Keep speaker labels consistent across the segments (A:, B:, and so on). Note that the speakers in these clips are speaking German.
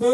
A: Hey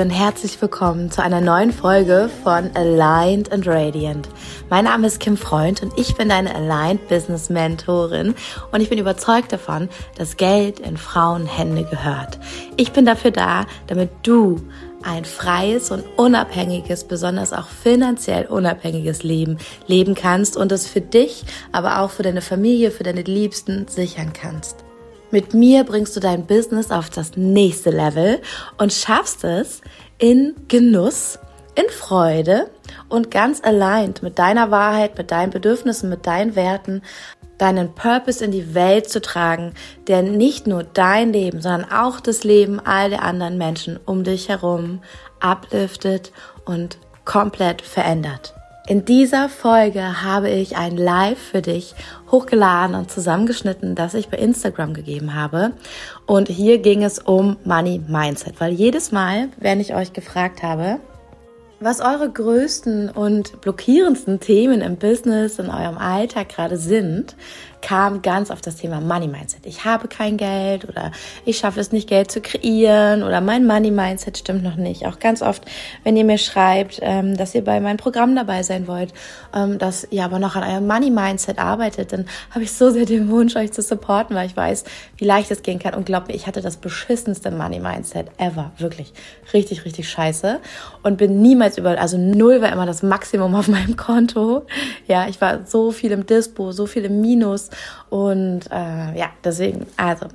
A: und herzlich willkommen zu einer neuen Folge von Aligned and Radiant. Mein Name ist Kim Freund und ich bin deine Aligned Business Mentorin und ich bin überzeugt davon, dass Geld in Frauenhände gehört. Ich bin dafür da, damit du ein freies und unabhängiges, besonders auch finanziell unabhängiges Leben leben kannst und es für dich, aber auch für deine Familie, für deine Liebsten sichern kannst. Mit mir bringst du dein Business auf das nächste Level und schaffst es in Genuss, in Freude und ganz aligned mit deiner Wahrheit, mit deinen Bedürfnissen, mit deinen Werten, deinen Purpose in die Welt zu tragen, der nicht nur dein Leben, sondern auch das Leben all der anderen Menschen um dich herum upliftet und komplett verändert. In dieser Folge habe ich ein Live für dich hochgeladen und zusammengeschnitten, das ich bei Instagram gegeben habe. Und hier ging es um Money Mindset, weil jedes Mal, wenn ich euch gefragt habe, was eure größten und blockierendsten Themen im Business, in eurem Alltag gerade sind, kam ganz auf das Thema Money Mindset. Ich habe kein Geld oder ich schaffe es nicht, Geld zu kreieren oder mein Money Mindset stimmt noch nicht. Auch ganz oft, wenn ihr mir schreibt, ähm, dass ihr bei meinem Programm dabei sein wollt, ähm, dass ihr aber noch an eurem Money Mindset arbeitet, dann habe ich so sehr den Wunsch, euch zu supporten, weil ich weiß, wie leicht es gehen kann. Und glaubt mir, ich hatte das beschissenste Money Mindset ever. Wirklich. Richtig, richtig scheiße. Und bin niemals über, also null war immer das Maximum auf meinem Konto. Ja, ich war so viel im Dispo, so viel im Minus und äh, ja, deswegen, also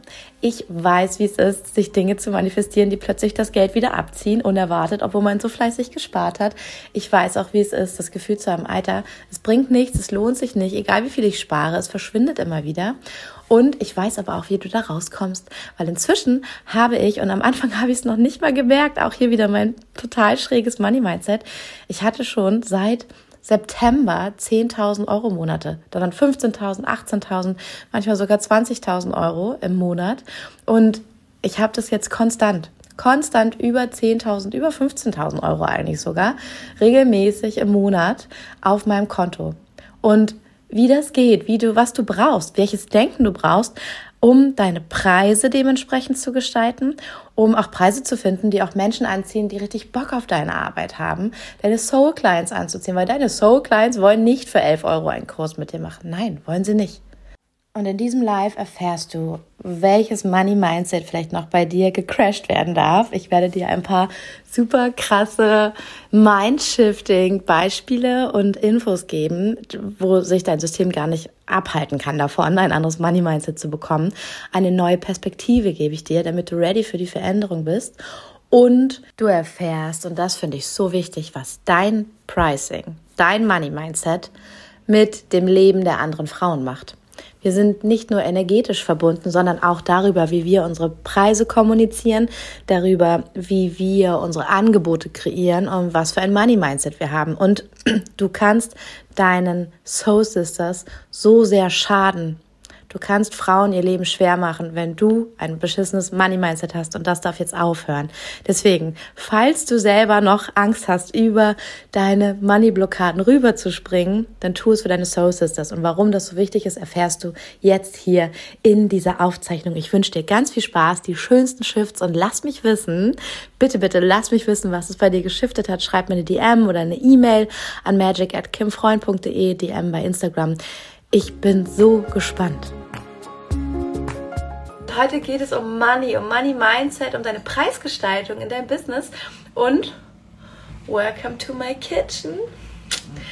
A: ich weiß, wie es ist, sich Dinge zu manifestieren, die plötzlich das Geld wieder abziehen, unerwartet, obwohl man so fleißig gespart hat. Ich weiß auch, wie es ist, das Gefühl zu haben, Alter, es bringt nichts, es lohnt sich nicht, egal wie viel ich spare, es verschwindet immer wieder. Und ich weiß aber auch, wie du da rauskommst, weil inzwischen habe ich, und am Anfang habe ich es noch nicht mal gemerkt, auch hier wieder mein total schräges Money-Mindset, ich hatte schon seit September 10.000 Euro Monate. Da waren 15.000, 18.000, manchmal sogar 20.000 Euro im Monat. Und ich habe das jetzt konstant konstant über 10.000, über 15.000 Euro eigentlich sogar, regelmäßig im Monat auf meinem Konto. Und wie das geht, wie du, was du brauchst, welches Denken du brauchst, um deine Preise dementsprechend zu gestalten, um auch Preise zu finden, die auch Menschen anziehen, die richtig Bock auf deine Arbeit haben, deine Soul Clients anzuziehen, weil deine Soul Clients wollen nicht für 11 Euro einen Kurs mit dir machen. Nein, wollen sie nicht. Und in diesem Live erfährst du, welches Money Mindset vielleicht noch bei dir gecrashed werden darf. Ich werde dir ein paar super krasse Mindshifting Beispiele und Infos geben, wo sich dein System gar nicht abhalten kann davon, ein anderes Money Mindset zu bekommen. Eine neue Perspektive gebe ich dir, damit du ready für die Veränderung bist. Und du erfährst, und das finde ich so wichtig, was dein Pricing, dein Money Mindset mit dem Leben der anderen Frauen macht. Wir sind nicht nur energetisch verbunden, sondern auch darüber, wie wir unsere Preise kommunizieren, darüber, wie wir unsere Angebote kreieren und was für ein Money Mindset wir haben. Und du kannst deinen Soul Sisters so sehr schaden, Du kannst Frauen ihr Leben schwer machen, wenn du ein beschissenes Money-Mindset hast und das darf jetzt aufhören. Deswegen, falls du selber noch Angst hast, über deine Money-Blockaden rüberzuspringen, dann tu es für deine Soul Sisters. Und warum das so wichtig ist, erfährst du jetzt hier in dieser Aufzeichnung. Ich wünsche dir ganz viel Spaß, die schönsten Shifts und lass mich wissen, bitte, bitte, lass mich wissen, was es bei dir geschiftet hat. Schreib mir eine DM oder eine E-Mail an magic at kimfreund.de, DM bei Instagram. Ich bin so gespannt. Heute geht es um Money, um Money Mindset, um deine Preisgestaltung in deinem Business und Welcome to my kitchen.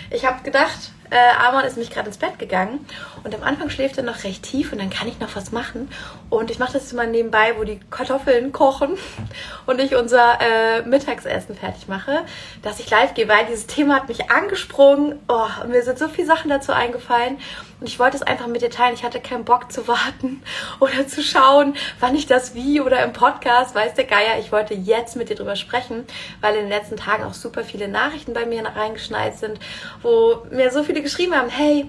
A: Ich habe gedacht, äh, Amon ist mich gerade ins Bett gegangen und am Anfang schläft er noch recht tief und dann kann ich noch was machen. Und ich mache das immer nebenbei, wo die Kartoffeln kochen und ich unser äh, Mittagsessen fertig mache, dass ich live gehe, weil dieses Thema hat mich angesprungen. Oh, mir sind so viele Sachen dazu eingefallen und ich wollte es einfach mit dir teilen. Ich hatte keinen Bock zu warten oder zu schauen, wann ich das wie oder im Podcast, weiß der Geier. Ich wollte jetzt mit dir drüber sprechen, weil in den letzten Tagen auch super viele Nachrichten bei mir reingeschneit sind, wo mir so viele geschrieben haben, hey,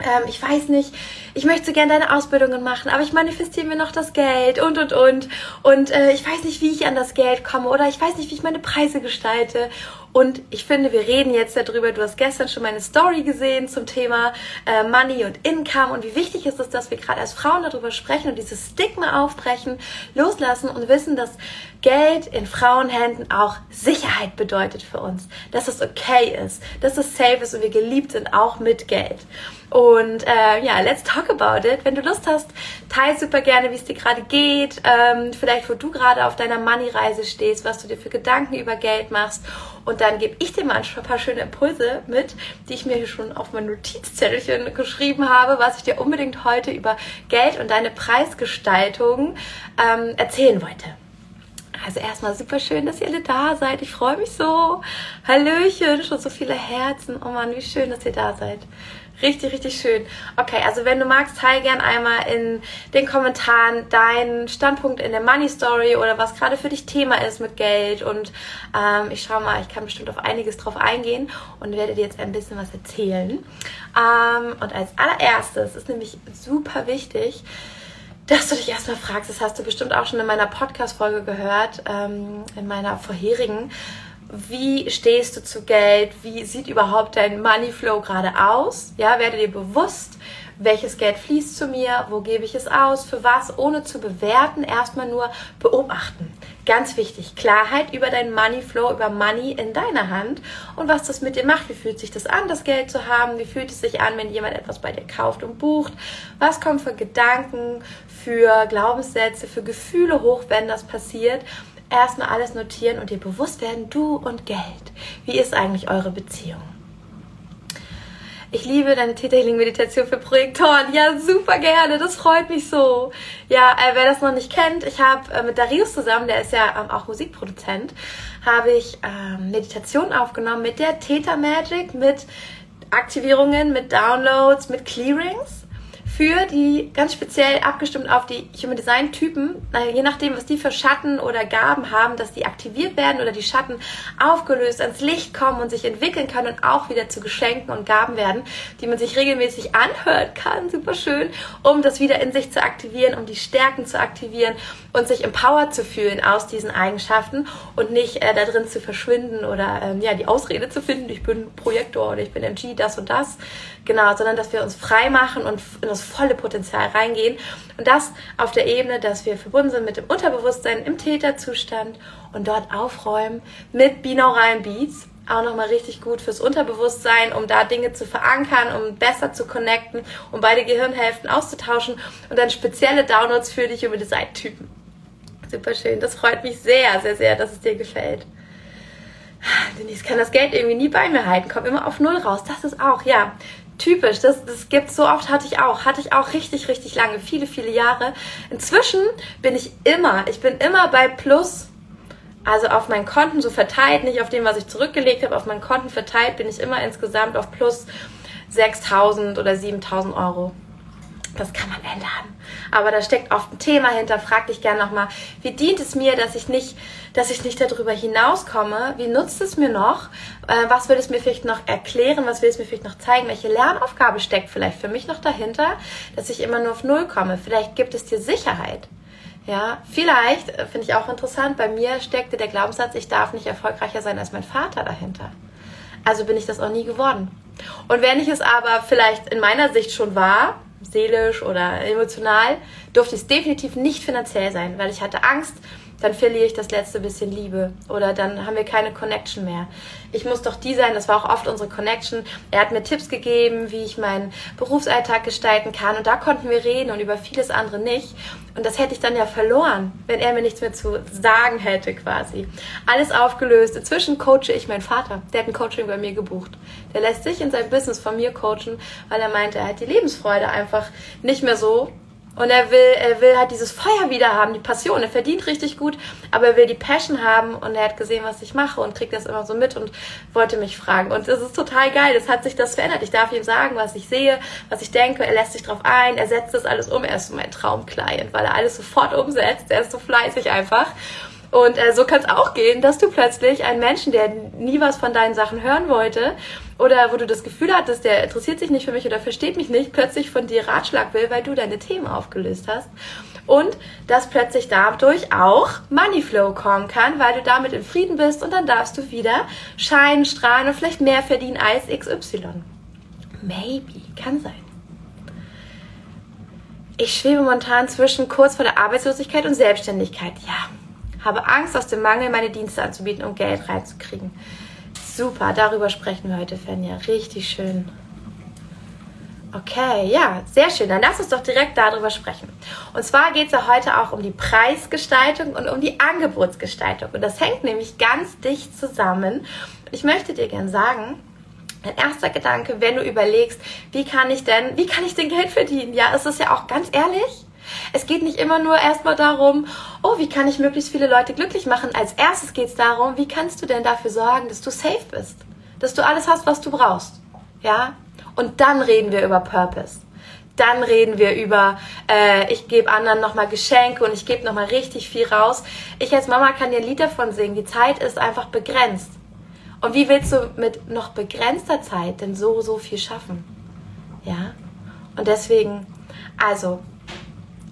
A: ähm, ich weiß nicht, ich möchte so gerne deine Ausbildungen machen, aber ich manifestiere mir noch das Geld und und und. Und äh, ich weiß nicht, wie ich an das Geld komme oder ich weiß nicht, wie ich meine Preise gestalte. Und ich finde, wir reden jetzt darüber. Du hast gestern schon meine Story gesehen zum Thema äh, Money und Income und wie wichtig ist es, dass wir gerade als Frauen darüber sprechen und dieses Stigma aufbrechen, loslassen und wissen, dass Geld in Frauenhänden auch Sicherheit bedeutet für uns, dass es okay ist, dass es safe ist und wir geliebt sind, auch mit Geld. Und äh, ja, let's talk about it. Wenn du Lust hast, teil super gerne, wie es dir gerade geht, ähm, vielleicht wo du gerade auf deiner Money-Reise stehst, was du dir für Gedanken über Geld machst. Und dann gebe ich dir mal ein paar schöne Impulse mit, die ich mir hier schon auf mein Notizzettelchen geschrieben habe, was ich dir unbedingt heute über Geld und deine Preisgestaltung ähm, erzählen wollte. Also erstmal super schön, dass ihr alle da seid. Ich freue mich so. Hallöchen, schon so viele Herzen. Oh Mann, wie schön, dass ihr da seid. Richtig, richtig schön. Okay, also wenn du magst, teil gern einmal in den Kommentaren deinen Standpunkt in der Money Story oder was gerade für dich Thema ist mit Geld. Und ähm, ich schau mal, ich kann bestimmt auf einiges drauf eingehen und werde dir jetzt ein bisschen was erzählen. Ähm, und als allererstes ist nämlich super wichtig, dass du dich erstmal fragst, das hast du bestimmt auch schon in meiner Podcast-Folge gehört, ähm, in meiner vorherigen. Wie stehst du zu Geld? Wie sieht überhaupt dein Money Flow gerade aus? Ja, werde dir bewusst, welches Geld fließt zu mir, wo gebe ich es aus, für was, ohne zu bewerten, erstmal nur beobachten. Ganz wichtig, Klarheit über deinen Money Flow, über Money in deiner Hand und was das mit dir macht. Wie fühlt sich das an, das Geld zu haben? Wie fühlt es sich an, wenn jemand etwas bei dir kauft und bucht? Was kommen für Gedanken, für Glaubenssätze, für Gefühle hoch, wenn das passiert? Erstmal alles notieren und dir bewusst werden, du und Geld. Wie ist eigentlich eure Beziehung? Ich liebe deine Theta Healing Meditation für Projektoren. Ja, super gerne. Das freut mich so. Ja, äh, wer das noch nicht kennt, ich habe äh, mit Darius zusammen, der ist ja ähm, auch Musikproduzent, habe ich ähm, Meditation aufgenommen mit der Theta Magic, mit Aktivierungen, mit Downloads, mit Clearings für die ganz speziell abgestimmt auf die Human Design Typen, je nachdem, was die für Schatten oder Gaben haben, dass die aktiviert werden oder die Schatten aufgelöst ans Licht kommen und sich entwickeln können und auch wieder zu Geschenken und Gaben werden, die man sich regelmäßig anhören kann, super schön, um das wieder in sich zu aktivieren, um die Stärken zu aktivieren und sich empowered zu fühlen aus diesen Eigenschaften und nicht äh, da drin zu verschwinden oder ähm, ja die Ausrede zu finden, ich bin Projektor oder ich bin MG, das und das, genau, sondern dass wir uns frei machen und in das volle Potenzial reingehen. Und das auf der Ebene, dass wir verbunden sind mit dem Unterbewusstsein im Täterzustand und dort aufräumen mit binauralen Beats. Auch nochmal richtig gut fürs Unterbewusstsein, um da Dinge zu verankern, um besser zu connecten, um beide Gehirnhälften auszutauschen und dann spezielle Downloads für dich über Design-Typen. Super schön. Das freut mich sehr, sehr, sehr, dass es dir gefällt. Denise kann das Geld irgendwie nie bei mir halten, kommt immer auf Null raus. Das ist auch, ja, typisch. Das, das gibt so oft, hatte ich auch. Hatte ich auch richtig, richtig lange, viele, viele Jahre. Inzwischen bin ich immer, ich bin immer bei Plus. Also auf meinen Konten so verteilt, nicht auf dem, was ich zurückgelegt habe, auf meinen Konten verteilt bin ich immer insgesamt auf plus 6.000 oder 7.000 Euro. Das kann man ändern. Aber da steckt oft ein Thema hinter. Frag dich gerne nochmal, wie dient es mir, dass ich nicht, dass ich nicht darüber hinauskomme? Wie nutzt es mir noch? Äh, was will es mir vielleicht noch erklären? Was will es mir vielleicht noch zeigen? Welche Lernaufgabe steckt vielleicht für mich noch dahinter, dass ich immer nur auf Null komme? Vielleicht gibt es dir Sicherheit. Ja, vielleicht, äh, finde ich auch interessant, bei mir steckte der Glaubenssatz, ich darf nicht erfolgreicher sein als mein Vater dahinter. Also bin ich das auch nie geworden. Und wenn ich es aber vielleicht in meiner Sicht schon war, seelisch oder emotional, durfte es definitiv nicht finanziell sein, weil ich hatte Angst, dann verliere ich das letzte bisschen Liebe oder dann haben wir keine Connection mehr. Ich muss doch die sein, das war auch oft unsere Connection. Er hat mir Tipps gegeben, wie ich meinen Berufsalltag gestalten kann und da konnten wir reden und über vieles andere nicht. Und das hätte ich dann ja verloren, wenn er mir nichts mehr zu sagen hätte quasi. Alles aufgelöst. Inzwischen coache ich meinen Vater. Der hat ein Coaching bei mir gebucht. Der lässt sich in sein Business von mir coachen, weil er meinte, er hat die Lebensfreude einfach nicht mehr so und er will, er will halt dieses Feuer wieder haben, die Passion. Er verdient richtig gut, aber er will die Passion haben und er hat gesehen, was ich mache und kriegt das immer so mit und wollte mich fragen. Und es ist total geil. Es hat sich das verändert. Ich darf ihm sagen, was ich sehe, was ich denke. Er lässt sich drauf ein. Er setzt das alles um. Er ist so mein Traumclient, weil er alles sofort umsetzt. Er ist so fleißig einfach. Und äh, so kann es auch gehen, dass du plötzlich einen Menschen, der nie was von deinen Sachen hören wollte oder wo du das Gefühl hattest, der interessiert sich nicht für mich oder versteht mich nicht, plötzlich von dir Ratschlag will, weil du deine Themen aufgelöst hast. Und dass plötzlich dadurch auch Moneyflow kommen kann, weil du damit in Frieden bist und dann darfst du wieder scheinen, strahlen und vielleicht mehr verdienen als XY. Maybe, kann sein. Ich schwebe momentan zwischen kurz vor der Arbeitslosigkeit und Selbstständigkeit. Ja, habe Angst, aus dem Mangel meine Dienste anzubieten, um Geld reinzukriegen. Super, darüber sprechen wir heute, Fenja. Richtig schön. Okay, ja, sehr schön. Dann lass uns doch direkt darüber sprechen. Und zwar geht es ja heute auch um die Preisgestaltung und um die Angebotsgestaltung. Und das hängt nämlich ganz dicht zusammen. Ich möchte dir gerne sagen, ein erster Gedanke, wenn du überlegst, wie kann ich denn, wie kann ich denn Geld verdienen? Ja, es ist ja auch ganz ehrlich. Es geht nicht immer nur erstmal darum, oh, wie kann ich möglichst viele Leute glücklich machen? Als erstes geht es darum, wie kannst du denn dafür sorgen, dass du safe bist? Dass du alles hast, was du brauchst. Ja? Und dann reden wir über Purpose. Dann reden wir über, äh, ich gebe anderen nochmal Geschenke und ich gebe nochmal richtig viel raus. Ich als Mama kann dir ein Lied davon singen. Die Zeit ist einfach begrenzt. Und wie willst du mit noch begrenzter Zeit denn so, so viel schaffen? Ja? Und deswegen, also,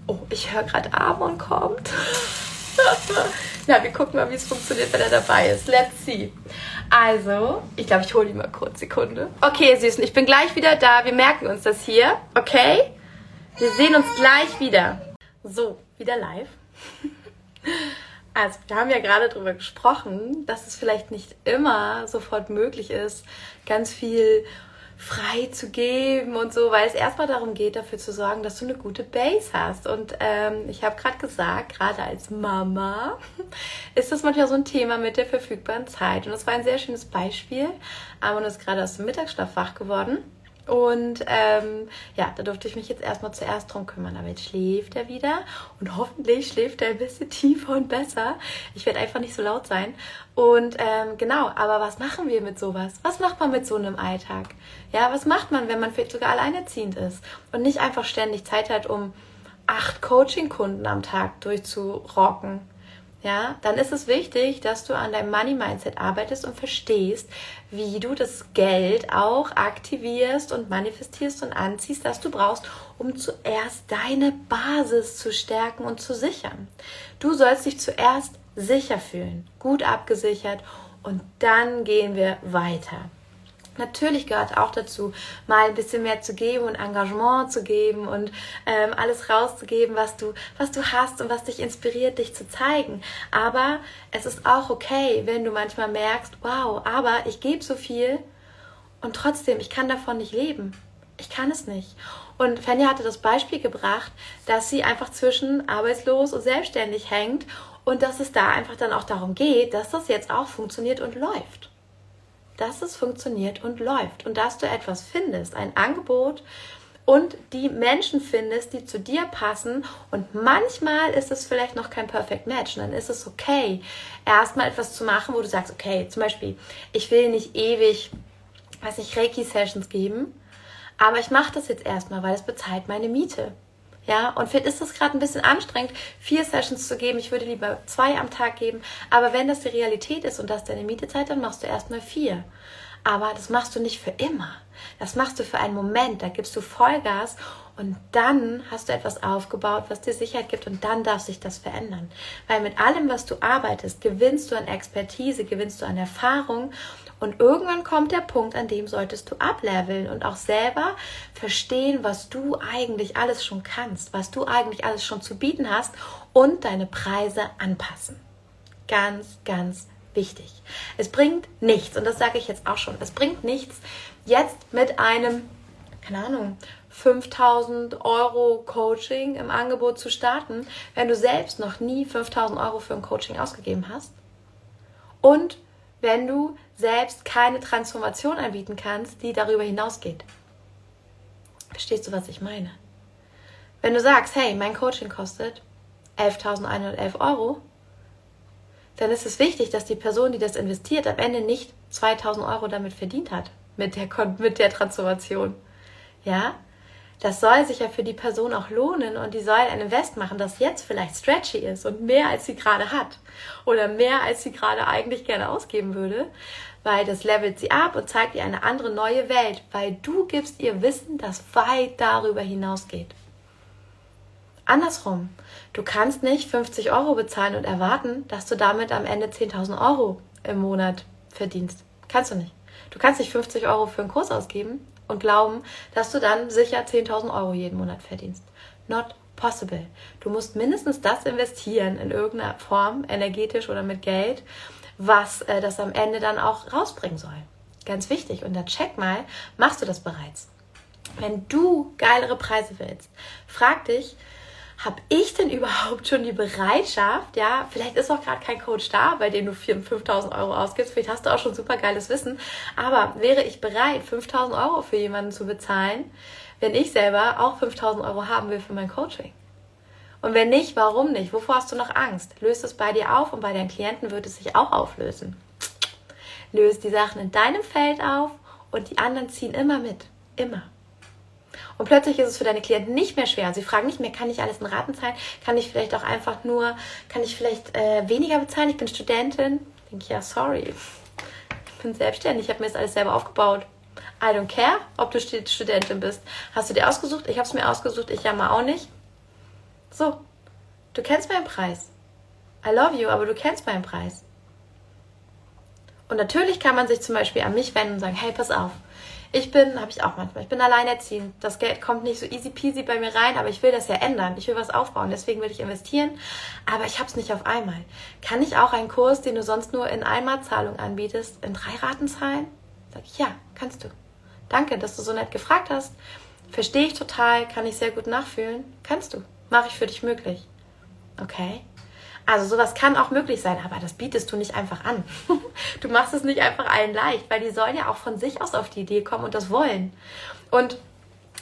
A: oh, ich höre gerade Amon kommt. Na, wir gucken mal, wie es funktioniert, wenn er dabei ist. Let's see. Also, ich glaube, ich hole ihn mal kurz. Sekunde. Okay, Süßen, ich bin gleich wieder da. Wir merken uns das hier. Okay? Wir sehen uns gleich wieder. So, wieder live. Also, wir haben ja gerade darüber gesprochen, dass es vielleicht nicht immer sofort möglich ist, ganz viel frei zu geben und so, weil es erstmal darum geht, dafür zu sorgen, dass du eine gute Base hast. Und ähm, ich habe gerade gesagt, gerade als Mama ist das manchmal so ein Thema mit der verfügbaren Zeit. Und das war ein sehr schönes Beispiel. Amon ist gerade aus dem Mittagsschlaf wach geworden. Und ähm, ja, da durfte ich mich jetzt erstmal zuerst drum kümmern. Aber jetzt schläft er wieder und hoffentlich schläft er ein bisschen tiefer und besser. Ich werde einfach nicht so laut sein. Und ähm, genau, aber was machen wir mit sowas? Was macht man mit so einem Alltag? Ja, was macht man, wenn man vielleicht sogar alleinerziehend ist und nicht einfach ständig Zeit hat, um acht Coaching-Kunden am Tag durchzurocken? Ja, dann ist es wichtig, dass du an deinem Money Mindset arbeitest und verstehst, wie du das Geld auch aktivierst und manifestierst und anziehst, das du brauchst, um zuerst deine Basis zu stärken und zu sichern. Du sollst dich zuerst sicher fühlen, gut abgesichert und dann gehen wir weiter. Natürlich gehört auch dazu, mal ein bisschen mehr zu geben und Engagement zu geben und ähm, alles rauszugeben, was du, was du hast und was dich inspiriert, dich zu zeigen. Aber es ist auch okay, wenn du manchmal merkst, wow, aber ich gebe so viel und trotzdem, ich kann davon nicht leben. Ich kann es nicht. Und Fanny hatte das Beispiel gebracht, dass sie einfach zwischen arbeitslos und selbstständig hängt und dass es da einfach dann auch darum geht, dass das jetzt auch funktioniert und läuft dass es funktioniert und läuft und dass du etwas findest, ein Angebot und die Menschen findest, die zu dir passen. Und manchmal ist es vielleicht noch kein Perfect Match. Dann ist es okay, erstmal etwas zu machen, wo du sagst, okay, zum Beispiel, ich will nicht ewig, weiß nicht, Reiki-Sessions geben, aber ich mache das jetzt erstmal, weil es bezahlt meine Miete. Ja, und vielleicht ist das gerade ein bisschen anstrengend, vier Sessions zu geben. Ich würde lieber zwei am Tag geben. Aber wenn das die Realität ist und das deine Mietezeit, dann machst du erstmal vier. Aber das machst du nicht für immer. Das machst du für einen Moment. Da gibst du Vollgas und dann hast du etwas aufgebaut, was dir Sicherheit gibt und dann darf sich das verändern. Weil mit allem, was du arbeitest, gewinnst du an Expertise, gewinnst du an Erfahrung und irgendwann kommt der Punkt, an dem solltest du ableveln und auch selber verstehen, was du eigentlich alles schon kannst, was du eigentlich alles schon zu bieten hast und deine Preise anpassen. Ganz, ganz wichtig. Es bringt nichts, und das sage ich jetzt auch schon, es bringt nichts, jetzt mit einem, keine Ahnung, 5000 Euro Coaching im Angebot zu starten, wenn du selbst noch nie 5000 Euro für ein Coaching ausgegeben hast. Und wenn du selbst keine Transformation anbieten kannst, die darüber hinausgeht. Verstehst du, was ich meine? Wenn du sagst, hey, mein Coaching kostet 11.111 Euro, dann ist es wichtig, dass die Person, die das investiert, am Ende nicht 2.000 Euro damit verdient hat, mit der, mit der Transformation. Ja? das soll sich ja für die Person auch lohnen und die soll ein Invest machen, das jetzt vielleicht stretchy ist und mehr als sie gerade hat oder mehr als sie gerade eigentlich gerne ausgeben würde, weil das levelt sie ab und zeigt ihr eine andere neue Welt, weil du gibst ihr Wissen, das weit darüber hinausgeht. Andersrum, du kannst nicht 50 Euro bezahlen und erwarten, dass du damit am Ende 10.000 Euro im Monat verdienst. Kannst du nicht. Du kannst nicht 50 Euro für einen Kurs ausgeben und glauben, dass du dann sicher 10.000 Euro jeden Monat verdienst. Not possible. Du musst mindestens das investieren in irgendeiner Form, energetisch oder mit Geld, was äh, das am Ende dann auch rausbringen soll. Ganz wichtig. Und dann check mal, machst du das bereits? Wenn du geilere Preise willst, frag dich, habe ich denn überhaupt schon die Bereitschaft, ja, vielleicht ist auch gerade kein Coach da, bei dem du 4.000, 5.000 Euro ausgibst, vielleicht hast du auch schon super geiles Wissen, aber wäre ich bereit, 5.000 Euro für jemanden zu bezahlen, wenn ich selber auch 5.000 Euro haben will für mein Coaching? Und wenn nicht, warum nicht? Wovor hast du noch Angst? Löst es bei dir auf und bei deinen Klienten wird es sich auch auflösen. Löst die Sachen in deinem Feld auf und die anderen ziehen immer mit. Immer. Und plötzlich ist es für deine Klienten nicht mehr schwer. sie fragen nicht mehr, kann ich alles in Raten zahlen? Kann ich vielleicht auch einfach nur, kann ich vielleicht äh, weniger bezahlen? Ich bin Studentin. Denke ich, ja, sorry. Ich bin selbstständig, ich habe mir das alles selber aufgebaut. I don't care, ob du Studentin bist. Hast du dir ausgesucht? Ich habe es mir ausgesucht, ich jammer auch nicht. So, du kennst meinen Preis. I love you, aber du kennst meinen Preis. Und natürlich kann man sich zum Beispiel an mich wenden und sagen, hey, pass auf, ich bin, habe ich auch manchmal, ich bin alleinerziehend. Das Geld kommt nicht so easy peasy bei mir rein, aber ich will das ja ändern. Ich will was aufbauen, deswegen will ich investieren, aber ich habe es nicht auf einmal. Kann ich auch einen Kurs, den du sonst nur in Einmalzahlung anbietest, in drei Raten zahlen? Sag ich, ja, kannst du. Danke, dass du so nett gefragt hast. Verstehe ich total, kann ich sehr gut nachfühlen. Kannst du. Mache ich für dich möglich. Okay? Also sowas kann auch möglich sein, aber das bietest du nicht einfach an. du machst es nicht einfach allen leicht, weil die sollen ja auch von sich aus auf die Idee kommen und das wollen. Und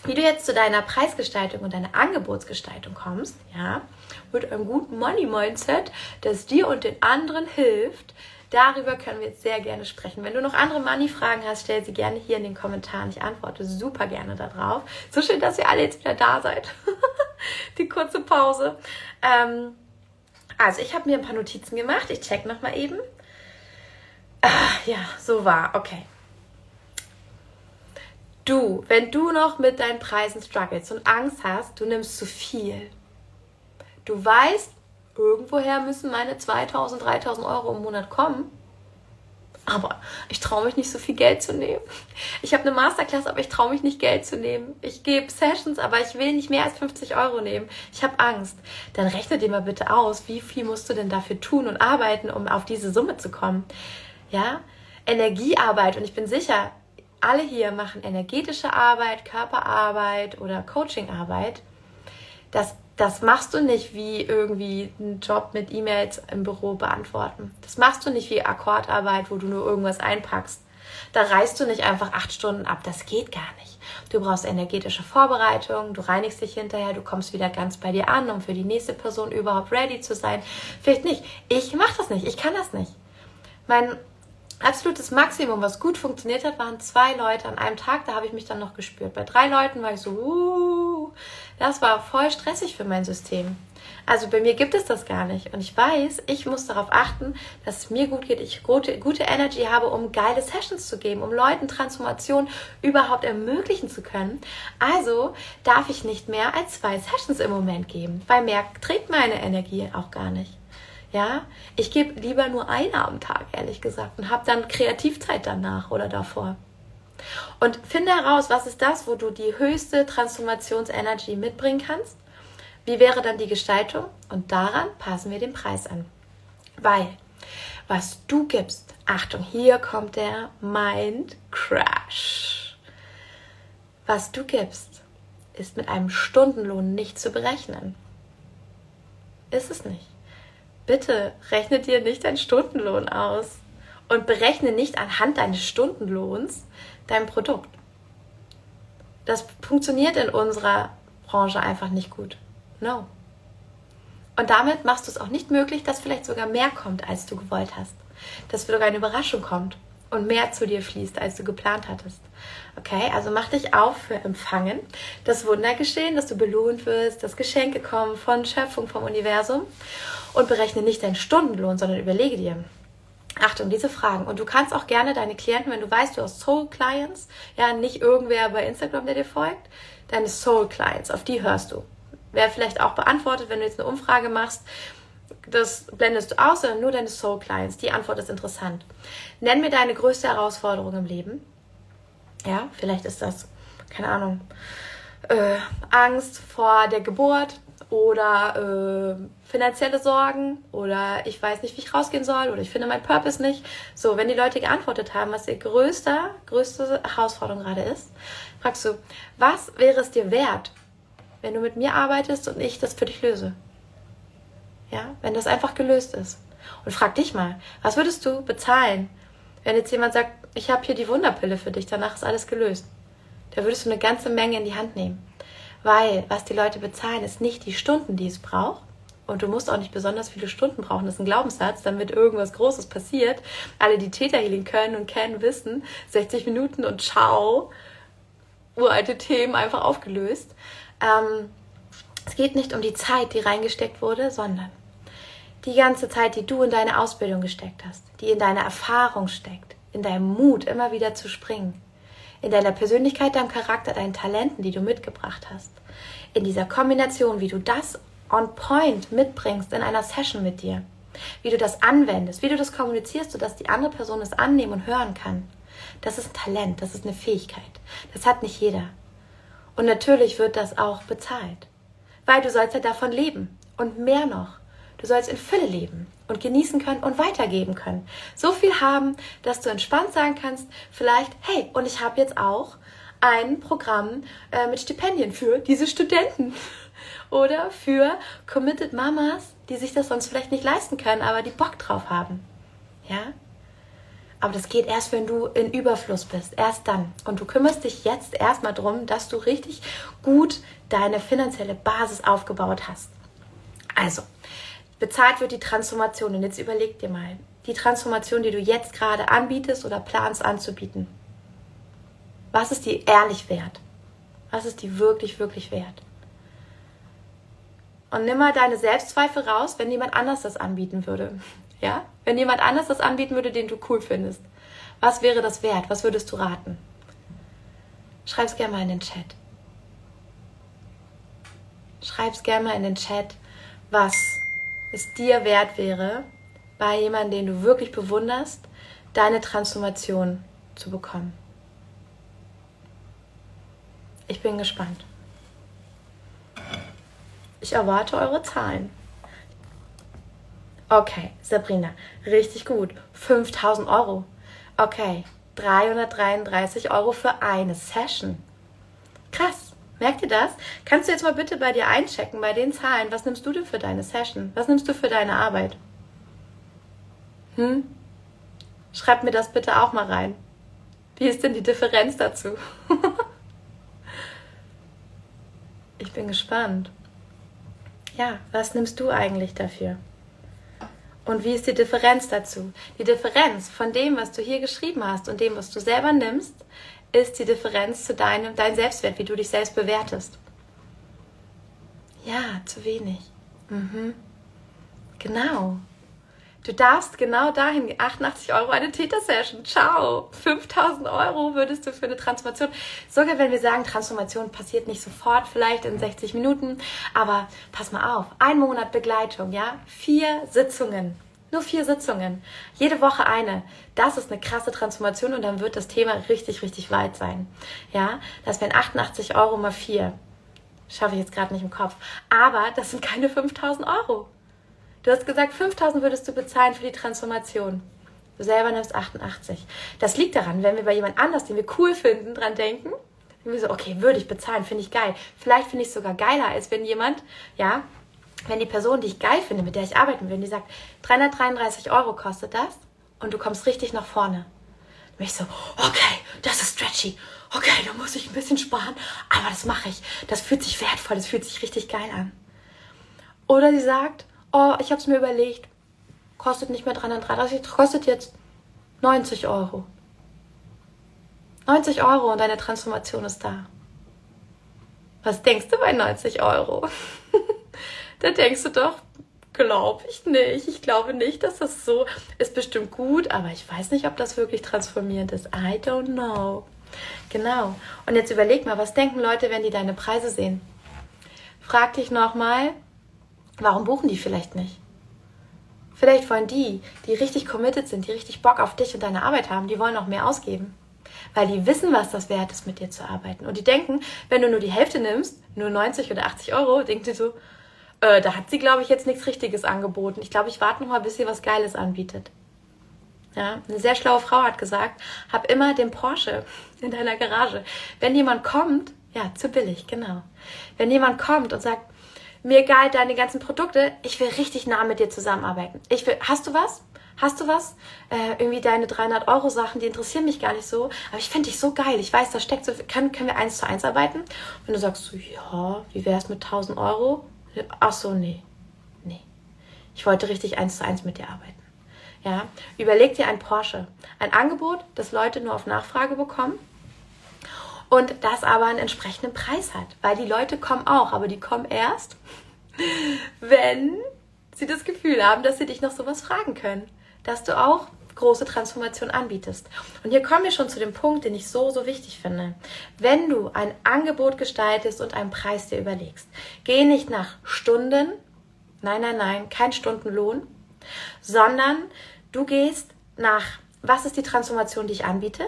A: wie du jetzt zu deiner Preisgestaltung und deiner Angebotsgestaltung kommst, ja, mit einem guten Money-Mindset, das dir und den anderen hilft, darüber können wir jetzt sehr gerne sprechen. Wenn du noch andere Money-Fragen hast, stell sie gerne hier in den Kommentaren. Ich antworte super gerne darauf. So schön, dass ihr alle jetzt wieder da seid. Die kurze Pause. Ähm, also, ich habe mir ein paar Notizen gemacht. Ich check nochmal eben. Ah, ja, so war. Okay. Du, wenn du noch mit deinen Preisen struggles und Angst hast, du nimmst zu viel. Du weißt, irgendwoher müssen meine 2000, 3000 Euro im Monat kommen. Aber ich traue mich nicht so viel Geld zu nehmen. Ich habe eine Masterclass, aber ich traue mich nicht Geld zu nehmen. Ich gebe Sessions, aber ich will nicht mehr als 50 Euro nehmen. Ich habe Angst. Dann rechne dir mal bitte aus, wie viel musst du denn dafür tun und arbeiten, um auf diese Summe zu kommen. Ja, Energiearbeit. Und ich bin sicher, alle hier machen energetische Arbeit, Körperarbeit oder Coachingarbeit. Das das machst du nicht wie irgendwie einen Job mit E-Mails im Büro beantworten. Das machst du nicht wie Akkordarbeit, wo du nur irgendwas einpackst. Da reißt du nicht einfach acht Stunden ab. Das geht gar nicht. Du brauchst energetische Vorbereitung, du reinigst dich hinterher, du kommst wieder ganz bei dir an, um für die nächste Person überhaupt ready zu sein. Vielleicht nicht. Ich mache das nicht. Ich kann das nicht. Mein absolutes Maximum, was gut funktioniert hat, waren zwei Leute an einem Tag. Da habe ich mich dann noch gespürt. Bei drei Leuten war ich so, uh, das war voll stressig für mein System. Also bei mir gibt es das gar nicht. Und ich weiß, ich muss darauf achten, dass es mir gut geht, ich gute, gute Energy habe, um geile Sessions zu geben, um Leuten Transformation überhaupt ermöglichen zu können. Also darf ich nicht mehr als zwei Sessions im Moment geben, weil mehr trägt meine Energie auch gar nicht. Ja, ich gebe lieber nur eine am Tag, ehrlich gesagt, und habe dann Kreativzeit danach oder davor. Und finde heraus, was ist das, wo du die höchste Transformationsenergie mitbringen kannst. Wie wäre dann die Gestaltung? Und daran passen wir den Preis an. Weil, was du gibst, Achtung, hier kommt der Mind Crash. Was du gibst, ist mit einem Stundenlohn nicht zu berechnen. Ist es nicht. Bitte rechne dir nicht deinen Stundenlohn aus und berechne nicht anhand deines Stundenlohns dein Produkt. Das funktioniert in unserer Branche einfach nicht gut. No. Und damit machst du es auch nicht möglich, dass vielleicht sogar mehr kommt, als du gewollt hast. Dass sogar eine Überraschung kommt. Und mehr zu dir fließt, als du geplant hattest. Okay, also mach dich auf für Empfangen, das Wundergeschehen, dass du belohnt wirst, dass Geschenke kommen von Schöpfung, vom Universum und berechne nicht deinen Stundenlohn, sondern überlege dir, Achtung, diese Fragen. Und du kannst auch gerne deine Klienten, wenn du weißt, du hast Soul Clients, ja, nicht irgendwer bei Instagram, der dir folgt, deine Soul Clients, auf die hörst du. Wer vielleicht auch beantwortet, wenn du jetzt eine Umfrage machst, das blendest du aus, sondern nur deine Soul Clients. Die Antwort ist interessant. Nenn mir deine größte Herausforderung im Leben. Ja, vielleicht ist das, keine Ahnung, äh, Angst vor der Geburt oder äh, finanzielle Sorgen oder ich weiß nicht, wie ich rausgehen soll oder ich finde meinen Purpose nicht. So, wenn die Leute geantwortet haben, was ihr größter, größte Herausforderung gerade ist, fragst du, was wäre es dir wert, wenn du mit mir arbeitest und ich das für dich löse? Ja, wenn das einfach gelöst ist. Und frag dich mal, was würdest du bezahlen, wenn jetzt jemand sagt, ich habe hier die Wunderpille für dich, danach ist alles gelöst. Da würdest du eine ganze Menge in die Hand nehmen. Weil was die Leute bezahlen, ist nicht die Stunden, die es braucht. Und du musst auch nicht besonders viele Stunden brauchen. Das ist ein Glaubenssatz, damit irgendwas Großes passiert. Alle, die Täterhealing können und kennen, wissen, 60 Minuten und ciao. Uralte Themen einfach aufgelöst. Ähm, es geht nicht um die Zeit, die reingesteckt wurde, sondern die ganze Zeit, die du in deine Ausbildung gesteckt hast, die in deine Erfahrung steckt, in deinem Mut, immer wieder zu springen, in deiner Persönlichkeit, deinem Charakter, deinen Talenten, die du mitgebracht hast, in dieser Kombination, wie du das on point mitbringst in einer Session mit dir, wie du das anwendest, wie du das kommunizierst, sodass die andere Person es annehmen und hören kann. Das ist ein Talent, das ist eine Fähigkeit. Das hat nicht jeder. Und natürlich wird das auch bezahlt, weil du sollst ja davon leben und mehr noch. Du sollst in Fülle leben und genießen können und weitergeben können. So viel haben, dass du entspannt sagen kannst, vielleicht, hey, und ich habe jetzt auch ein Programm äh, mit Stipendien für diese Studenten oder für Committed Mamas, die sich das sonst vielleicht nicht leisten können, aber die Bock drauf haben. Ja? Aber das geht erst, wenn du in Überfluss bist. Erst dann. Und du kümmerst dich jetzt erstmal darum, dass du richtig gut deine finanzielle Basis aufgebaut hast. Also, bezahlt wird die Transformation. Und jetzt überleg dir mal, die Transformation, die du jetzt gerade anbietest oder planst anzubieten. Was ist die ehrlich wert? Was ist die wirklich, wirklich wert? Und nimm mal deine Selbstzweifel raus, wenn jemand anders das anbieten würde. Ja? Wenn jemand anders das anbieten würde, den du cool findest. Was wäre das wert? Was würdest du raten? Schreib's gerne mal in den Chat. Schreib's gerne mal in den Chat, was es dir wert wäre, bei jemandem, den du wirklich bewunderst, deine Transformation zu bekommen. Ich bin gespannt. Ich erwarte eure Zahlen. Okay, Sabrina, richtig gut. 5000 Euro. Okay, 333 Euro für eine Session. Krass. Merkt ihr das? Kannst du jetzt mal bitte bei dir einchecken, bei den Zahlen, was nimmst du denn für deine Session? Was nimmst du für deine Arbeit? Hm? Schreib mir das bitte auch mal rein. Wie ist denn die Differenz dazu? ich bin gespannt. Ja, was nimmst du eigentlich dafür? Und wie ist die Differenz dazu? Die Differenz von dem, was du hier geschrieben hast und dem, was du selber nimmst, ist die Differenz zu deinem, dein Selbstwert, wie du dich selbst bewertest. Ja, zu wenig. Mhm. Genau. Du darfst genau dahin, 88 Euro eine Täter-Session. Ciao. 5000 Euro würdest du für eine Transformation. Sogar wenn wir sagen, Transformation passiert nicht sofort, vielleicht in 60 Minuten. Aber pass mal auf. Ein Monat Begleitung, ja? Vier Sitzungen. Nur vier Sitzungen. Jede Woche eine. Das ist eine krasse Transformation und dann wird das Thema richtig, richtig weit sein. Ja, das wären 88 Euro mal vier. Schaffe ich jetzt gerade nicht im Kopf. Aber das sind keine 5000 Euro. Du hast gesagt, 5000 würdest du bezahlen für die Transformation. Du selber nimmst 88. Das liegt daran, wenn wir bei jemand anders, den wir cool finden, dran denken, wir so, okay, würde ich bezahlen, finde ich geil. Vielleicht finde ich es sogar geiler, als wenn jemand, ja, wenn die Person, die ich geil finde, mit der ich arbeiten will, die sagt, 333 Euro kostet das und du kommst richtig nach vorne. Dann ich so, okay, das ist stretchy. Okay, da muss ich ein bisschen sparen, aber das mache ich. Das fühlt sich wertvoll, das fühlt sich richtig geil an. Oder sie sagt, oh, ich habe es mir überlegt, kostet nicht mehr 333, kostet jetzt 90 Euro. 90 Euro und deine Transformation ist da. Was denkst du bei 90 Euro? Da denkst du doch, glaube ich nicht. Ich glaube nicht, dass das so ist. Bestimmt gut, aber ich weiß nicht, ob das wirklich transformierend ist. I don't know. Genau. Und jetzt überleg mal, was denken Leute, wenn die deine Preise sehen? Frag dich nochmal, warum buchen die vielleicht nicht? Vielleicht wollen die, die richtig committed sind, die richtig Bock auf dich und deine Arbeit haben, die wollen noch mehr ausgeben. Weil die wissen, was das wert ist, mit dir zu arbeiten. Und die denken, wenn du nur die Hälfte nimmst, nur 90 oder 80 Euro, denken sie so, äh, da hat sie, glaube ich, jetzt nichts Richtiges angeboten. Ich glaube, ich warte noch mal, bis sie was Geiles anbietet. Ja, eine sehr schlaue Frau hat gesagt, hab immer den Porsche in deiner Garage. Wenn jemand kommt, ja, zu billig, genau. Wenn jemand kommt und sagt, mir egal deine ganzen Produkte, ich will richtig nah mit dir zusammenarbeiten. Ich will, hast du was? Hast du was? Äh, irgendwie deine 300 Euro Sachen, die interessieren mich gar nicht so. Aber ich finde dich so geil. Ich weiß, da steckt so viel. Können, können wir eins zu eins arbeiten? Wenn du sagst so, ja, wie wäre es mit 1000 Euro? Ach so, nee. Nee. Ich wollte richtig eins zu eins mit dir arbeiten. Ja, überleg dir ein Porsche. Ein Angebot, das Leute nur auf Nachfrage bekommen und das aber einen entsprechenden Preis hat. Weil die Leute kommen auch, aber die kommen erst, wenn sie das Gefühl haben, dass sie dich noch sowas fragen können. Dass du auch große Transformation anbietest. Und hier kommen wir schon zu dem Punkt, den ich so, so wichtig finde. Wenn du ein Angebot gestaltest und einen Preis dir überlegst, geh nicht nach Stunden, nein, nein, nein, kein Stundenlohn, sondern du gehst nach, was ist die Transformation, die ich anbiete?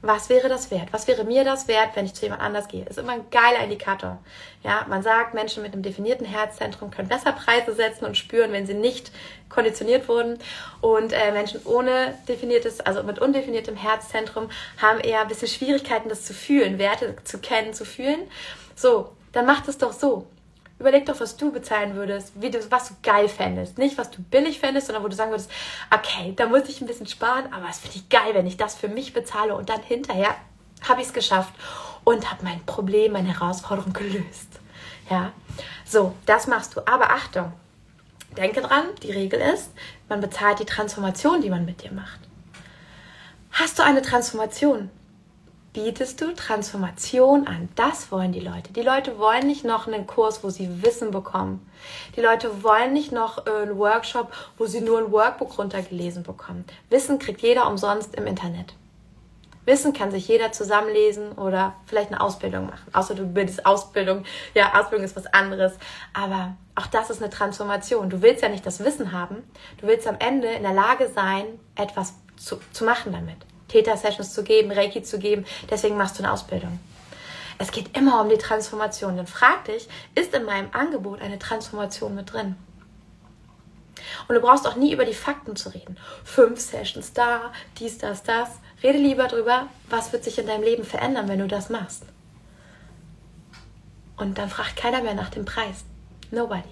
A: Was wäre das wert? Was wäre mir das wert, wenn ich zu jemand anders gehe? Ist immer ein geiler Indikator. Ja, man sagt, Menschen mit einem definierten Herzzentrum können besser Preise setzen und spüren, wenn sie nicht konditioniert wurden. Und äh, Menschen ohne definiertes, also mit undefiniertem Herzzentrum, haben eher ein bisschen Schwierigkeiten, das zu fühlen, Werte zu kennen, zu fühlen. So, dann macht es doch so. Überleg doch, was du bezahlen würdest, wie du, was du geil fändest. Nicht, was du billig fändest, sondern wo du sagen würdest, okay, da muss ich ein bisschen sparen, aber es finde ich geil, wenn ich das für mich bezahle und dann hinterher habe ich es geschafft und habe mein Problem, meine Herausforderung gelöst. Ja, so, das machst du. Aber Achtung, denke dran, die Regel ist, man bezahlt die Transformation, die man mit dir macht. Hast du eine Transformation? Bietest du Transformation an. Das wollen die Leute. Die Leute wollen nicht noch einen Kurs, wo sie Wissen bekommen. Die Leute wollen nicht noch äh, einen Workshop, wo sie nur ein Workbook runtergelesen bekommen. Wissen kriegt jeder umsonst im Internet. Wissen kann sich jeder zusammenlesen oder vielleicht eine Ausbildung machen. Außer du bildest Ausbildung. Ja, Ausbildung ist was anderes. Aber auch das ist eine Transformation. Du willst ja nicht das Wissen haben. Du willst am Ende in der Lage sein, etwas zu, zu machen damit. Täter-Sessions zu geben, Reiki zu geben. Deswegen machst du eine Ausbildung. Es geht immer um die Transformation. Dann frag dich, ist in meinem Angebot eine Transformation mit drin? Und du brauchst auch nie über die Fakten zu reden. Fünf Sessions da, dies, das, das. Rede lieber darüber, was wird sich in deinem Leben verändern, wenn du das machst. Und dann fragt keiner mehr nach dem Preis. Nobody.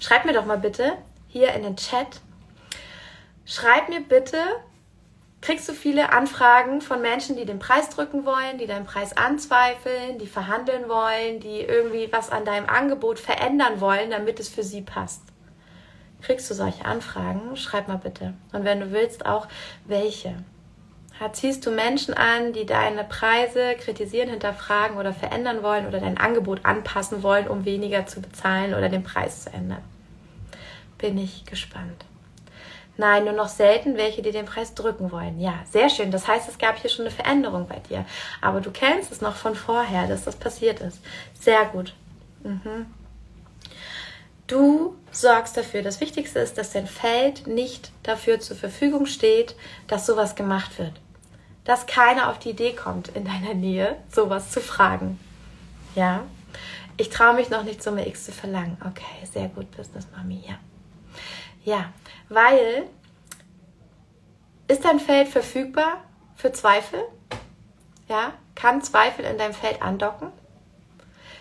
A: Schreib mir doch mal bitte hier in den Chat. Schreib mir bitte, kriegst du viele Anfragen von Menschen, die den Preis drücken wollen, die deinen Preis anzweifeln, die verhandeln wollen, die irgendwie was an deinem Angebot verändern wollen, damit es für sie passt. Kriegst du solche Anfragen? Schreib mal bitte. Und wenn du willst, auch welche. Ziehst du Menschen an, die deine Preise kritisieren, hinterfragen oder verändern wollen oder dein Angebot anpassen wollen, um weniger zu bezahlen oder den Preis zu ändern? Bin ich gespannt. Nein, nur noch selten welche, die den Preis drücken wollen. Ja, sehr schön. Das heißt, es gab hier schon eine Veränderung bei dir. Aber du kennst es noch von vorher, dass das passiert ist. Sehr gut. Mhm. Du sorgst dafür. Das Wichtigste ist, dass dein Feld nicht dafür zur Verfügung steht, dass sowas gemacht wird. Dass keiner auf die Idee kommt, in deiner Nähe sowas zu fragen. Ja? Ich traue mich noch nicht, Summe X zu verlangen. Okay, sehr gut, Business Mami, ja. Ja, weil ist dein Feld verfügbar für Zweifel? Ja, kann Zweifel in deinem Feld andocken?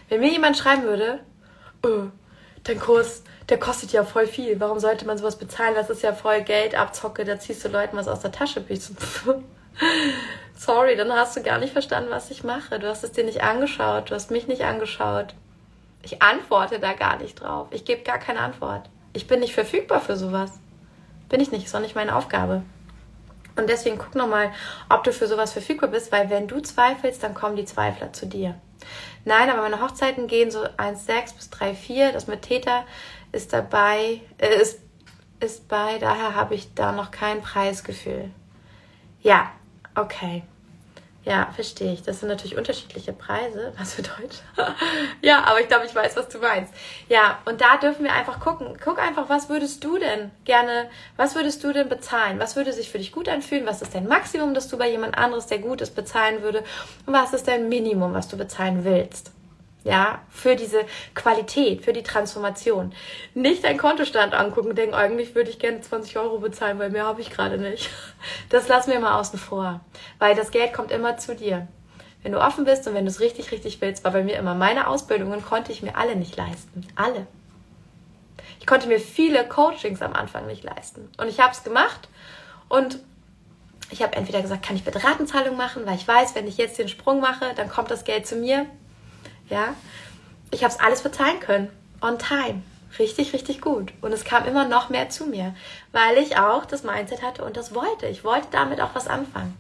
A: Wenn mir jemand schreiben würde, oh, dein Kurs, der kostet ja voll viel, warum sollte man sowas bezahlen? Das ist ja voll Geld, Abzocke, da ziehst du Leuten was aus der Tasche. Sorry, dann hast du gar nicht verstanden, was ich mache. Du hast es dir nicht angeschaut, du hast mich nicht angeschaut. Ich antworte da gar nicht drauf. Ich gebe gar keine Antwort. Ich bin nicht verfügbar für sowas. Bin ich nicht, ist auch nicht meine Aufgabe. Und deswegen guck nochmal, ob du für sowas verfügbar bist, weil wenn du zweifelst, dann kommen die Zweifler zu dir. Nein, aber meine Hochzeiten gehen so 1,6 bis 3,4. Das mit Täter ist dabei, äh, ist, ist bei, daher habe ich da noch kein Preisgefühl. Ja, okay. Ja, verstehe ich. Das sind natürlich unterschiedliche Preise. Was für Deutsch? ja, aber ich glaube, ich weiß, was du meinst. Ja, und da dürfen wir einfach gucken. Guck einfach, was würdest du denn gerne, was würdest du denn bezahlen? Was würde sich für dich gut anfühlen? Was ist dein Maximum, das du bei jemand anderes, der gut ist, bezahlen würde? Und was ist dein Minimum, was du bezahlen willst? Ja, für diese Qualität, für die Transformation. Nicht dein Kontostand angucken und denken, eigentlich würde ich gerne 20 Euro bezahlen, weil mehr habe ich gerade nicht. Das lassen wir mal außen vor, weil das Geld kommt immer zu dir. Wenn du offen bist und wenn du es richtig, richtig willst, war bei mir immer meine Ausbildungen, konnte ich mir alle nicht leisten. Alle. Ich konnte mir viele Coachings am Anfang nicht leisten. Und ich habe es gemacht und ich habe entweder gesagt, kann ich bitte Ratenzahlung machen, weil ich weiß, wenn ich jetzt den Sprung mache, dann kommt das Geld zu mir ja, ich habe es alles bezahlen können. On time. Richtig, richtig gut. Und es kam immer noch mehr zu mir, weil ich auch das Mindset hatte und das wollte. Ich wollte damit auch was anfangen.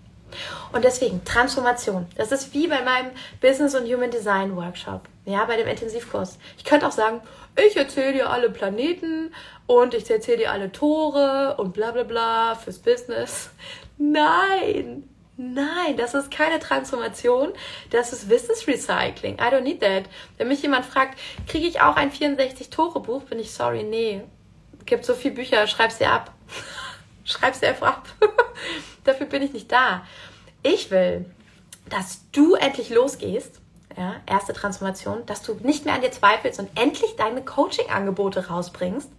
A: Und deswegen Transformation. Das ist wie bei meinem Business und Human Design Workshop. Ja, bei dem Intensivkurs. Ich könnte auch sagen, ich erzähle dir alle Planeten und ich erzähle dir alle Tore und bla bla bla fürs Business. Nein, Nein, das ist keine Transformation, das ist Wissensrecycling. I don't need that. Wenn mich jemand fragt, kriege ich auch ein 64-Tore-Buch, bin ich sorry, nee. Gibt so viele Bücher, schreib sie ab. schreib sie einfach ab. Dafür bin ich nicht da. Ich will, dass du endlich losgehst ja, erste Transformation, dass du nicht mehr an dir zweifelst und endlich deine Coaching-Angebote rausbringst.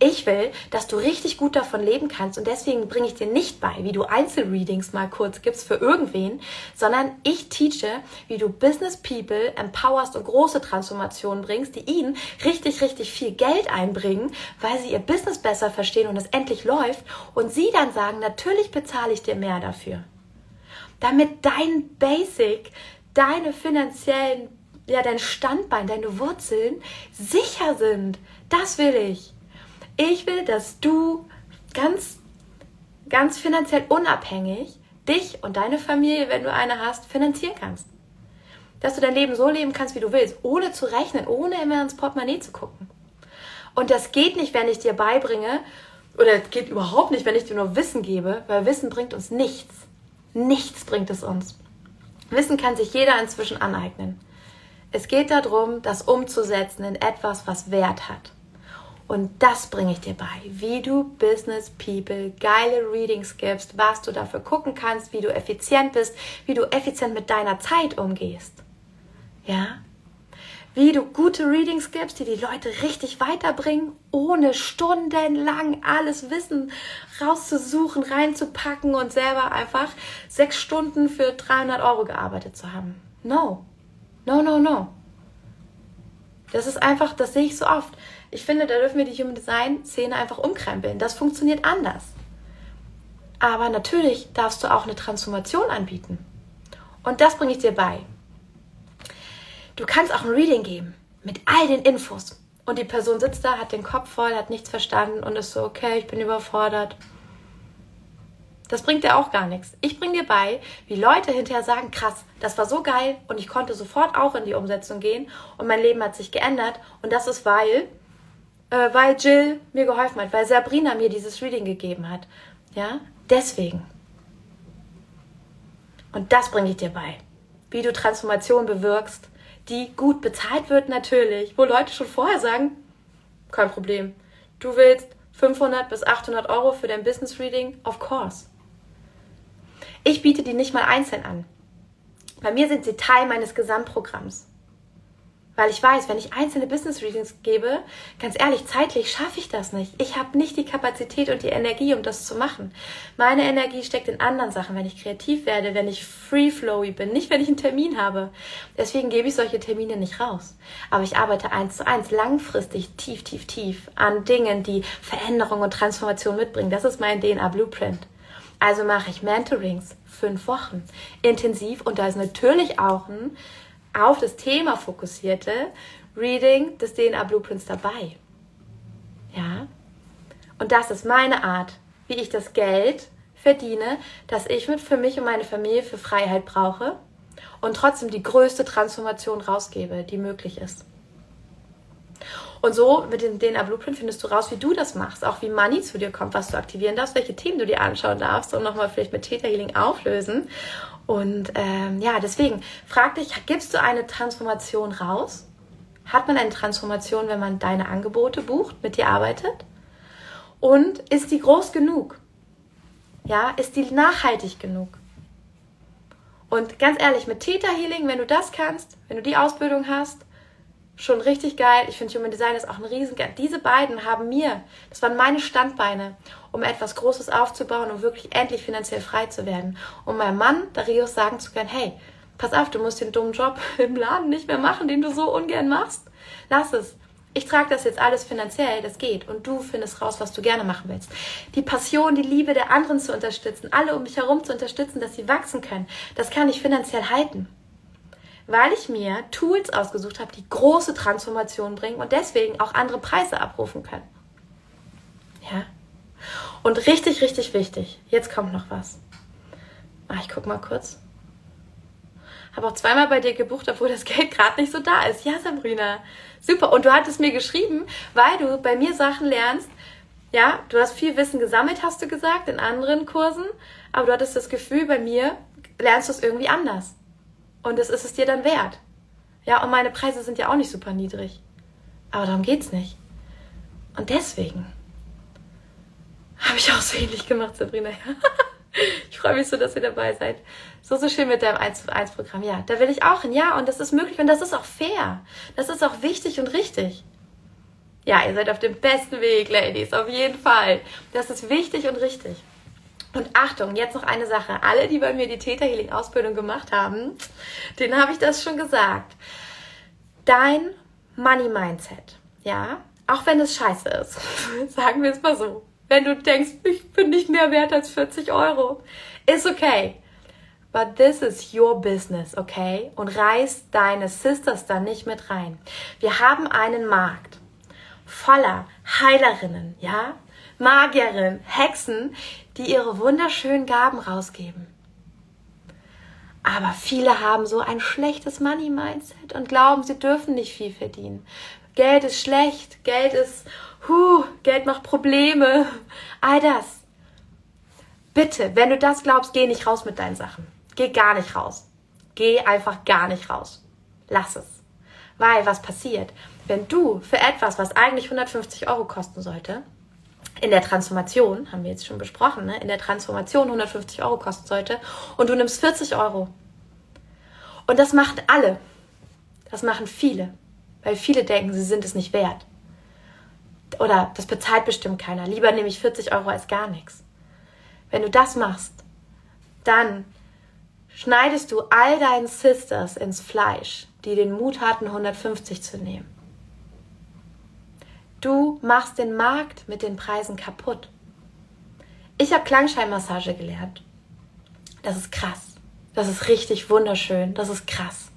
A: Ich will, dass du richtig gut davon leben kannst und deswegen bringe ich dir nicht bei, wie du Einzelreadings mal kurz gibst für irgendwen, sondern ich teache, wie du Business People empowerst und große Transformationen bringst, die ihnen richtig, richtig viel Geld einbringen, weil sie ihr Business besser verstehen und es endlich läuft und sie dann sagen, natürlich bezahle ich dir mehr dafür damit dein Basic deine finanziellen, ja, dein Standbein, deine Wurzeln sicher sind. Das will ich. Ich will, dass du ganz, ganz finanziell unabhängig dich und deine Familie, wenn du eine hast, finanzieren kannst. Dass du dein Leben so leben kannst, wie du willst, ohne zu rechnen, ohne immer ins Portemonnaie zu gucken. Und das geht nicht, wenn ich dir beibringe, oder geht überhaupt nicht, wenn ich dir nur Wissen gebe, weil Wissen bringt uns nichts. Nichts bringt es uns. Wissen kann sich jeder inzwischen aneignen. Es geht darum, das umzusetzen in etwas, was Wert hat. Und das bringe ich dir bei, wie du Business People geile Readings gibst, was du dafür gucken kannst, wie du effizient bist, wie du effizient mit deiner Zeit umgehst. Ja? Wie du gute Readings gibst, die die Leute richtig weiterbringen, ohne stundenlang alles Wissen rauszusuchen, reinzupacken und selber einfach sechs Stunden für 300 Euro gearbeitet zu haben. No. No, no, no. Das ist einfach, das sehe ich so oft. Ich finde, da dürfen wir die Human Design Szene einfach umkrempeln. Das funktioniert anders. Aber natürlich darfst du auch eine Transformation anbieten. Und das bringe ich dir bei. Du kannst auch ein Reading geben mit all den Infos. Und die Person sitzt da, hat den Kopf voll, hat nichts verstanden und ist so, okay, ich bin überfordert. Das bringt dir auch gar nichts. Ich bringe dir bei, wie Leute hinterher sagen, krass, das war so geil und ich konnte sofort auch in die Umsetzung gehen und mein Leben hat sich geändert und das ist weil, äh, weil Jill mir geholfen hat, weil Sabrina mir dieses Reading gegeben hat. Ja, deswegen. Und das bringe ich dir bei, wie du Transformation bewirkst, die gut bezahlt wird natürlich, wo Leute schon vorher sagen, kein Problem. Du willst 500 bis 800 Euro für dein Business Reading? Of course. Ich biete die nicht mal einzeln an. Bei mir sind sie Teil meines Gesamtprogramms. Weil ich weiß, wenn ich einzelne Business Readings gebe, ganz ehrlich, zeitlich schaffe ich das nicht. Ich habe nicht die Kapazität und die Energie, um das zu machen. Meine Energie steckt in anderen Sachen, wenn ich kreativ werde, wenn ich free flowy bin, nicht wenn ich einen Termin habe. Deswegen gebe ich solche Termine nicht raus. Aber ich arbeite eins zu eins langfristig, tief, tief, tief an Dingen, die Veränderung und Transformation mitbringen. Das ist mein DNA Blueprint. Also mache ich Mentorings fünf Wochen intensiv und da ist natürlich auch ein auf das Thema fokussierte Reading des DNA Blueprints dabei. Ja? Und das ist meine Art, wie ich das Geld verdiene, das ich mit für mich und meine Familie für Freiheit brauche und trotzdem die größte Transformation rausgebe, die möglich ist. Und so mit dem DNA Blueprint findest du raus, wie du das machst, auch wie Money zu dir kommt, was du aktivieren darfst, welche Themen du dir anschauen darfst und nochmal vielleicht mit Theta Healing auflösen. Und ähm, ja, deswegen frag dich, gibst du eine Transformation raus? Hat man eine Transformation, wenn man deine Angebote bucht, mit dir arbeitet? Und ist die groß genug? Ja, ist die nachhaltig genug? Und ganz ehrlich, mit Theta Healing, wenn du das kannst, wenn du die Ausbildung hast, schon richtig geil. Ich finde Human Design ist auch ein riesen. Diese beiden haben mir, das waren meine Standbeine, um etwas Großes aufzubauen, um wirklich endlich finanziell frei zu werden. Um meinem Mann, Darius, sagen zu können, hey, pass auf, du musst den dummen Job im Laden nicht mehr machen, den du so ungern machst. Lass es. Ich trage das jetzt alles finanziell, das geht. Und du findest raus, was du gerne machen willst. Die Passion, die Liebe der anderen zu unterstützen, alle um mich herum zu unterstützen, dass sie wachsen können, das kann ich finanziell halten weil ich mir Tools ausgesucht habe, die große Transformationen bringen und deswegen auch andere Preise abrufen können. Ja? Und richtig, richtig wichtig, jetzt kommt noch was. Ach, ich guck mal kurz. Habe auch zweimal bei dir gebucht, obwohl das Geld gerade nicht so da ist. Ja, Sabrina. Super. Und du hattest mir geschrieben, weil du bei mir Sachen lernst. Ja, du hast viel Wissen gesammelt, hast du gesagt, in anderen Kursen. Aber du hattest das Gefühl, bei mir lernst du es irgendwie anders. Und das ist es dir dann wert. Ja, und meine Preise sind ja auch nicht super niedrig. Aber darum geht's nicht. Und deswegen habe ich auch so ähnlich gemacht, Sabrina. ich freue mich so, dass ihr dabei seid. So, so schön mit deinem 1 zu 1 Programm. Ja, da will ich auch hin. Ja, und das ist möglich und das ist auch fair. Das ist auch wichtig und richtig. Ja, ihr seid auf dem besten Weg, Ladies. Auf jeden Fall. Das ist wichtig und richtig. Und Achtung, jetzt noch eine Sache. Alle, die bei mir die Theta Healing Ausbildung gemacht haben, denen habe ich das schon gesagt. Dein Money Mindset, ja, auch wenn es scheiße ist, sagen wir es mal so. Wenn du denkst, ich bin nicht mehr wert als 40 Euro, ist okay. But this is your business, okay? Und reiß deine Sisters da nicht mit rein. Wir haben einen Markt voller Heilerinnen, ja? Magierinnen, Hexen, die ihre wunderschönen Gaben rausgeben. Aber viele haben so ein schlechtes Money-Mindset und glauben, sie dürfen nicht viel verdienen. Geld ist schlecht, Geld ist, huh, Geld macht Probleme, all das. Bitte, wenn du das glaubst, geh nicht raus mit deinen Sachen. Geh gar nicht raus. Geh einfach gar nicht raus. Lass es. Weil was passiert, wenn du für etwas, was eigentlich 150 Euro kosten sollte, in der Transformation, haben wir jetzt schon besprochen, ne, in der Transformation 150 Euro kosten sollte und du nimmst 40 Euro. Und das machen alle. Das machen viele. Weil viele denken, sie sind es nicht wert. Oder das bezahlt bestimmt keiner. Lieber nehme ich 40 Euro als gar nichts. Wenn du das machst, dann schneidest du all deinen Sisters ins Fleisch, die den Mut hatten, 150 zu nehmen. Du machst den Markt mit den Preisen kaputt. Ich habe Klangscheinmassage gelernt. Das ist krass. Das ist richtig wunderschön. Das ist krass.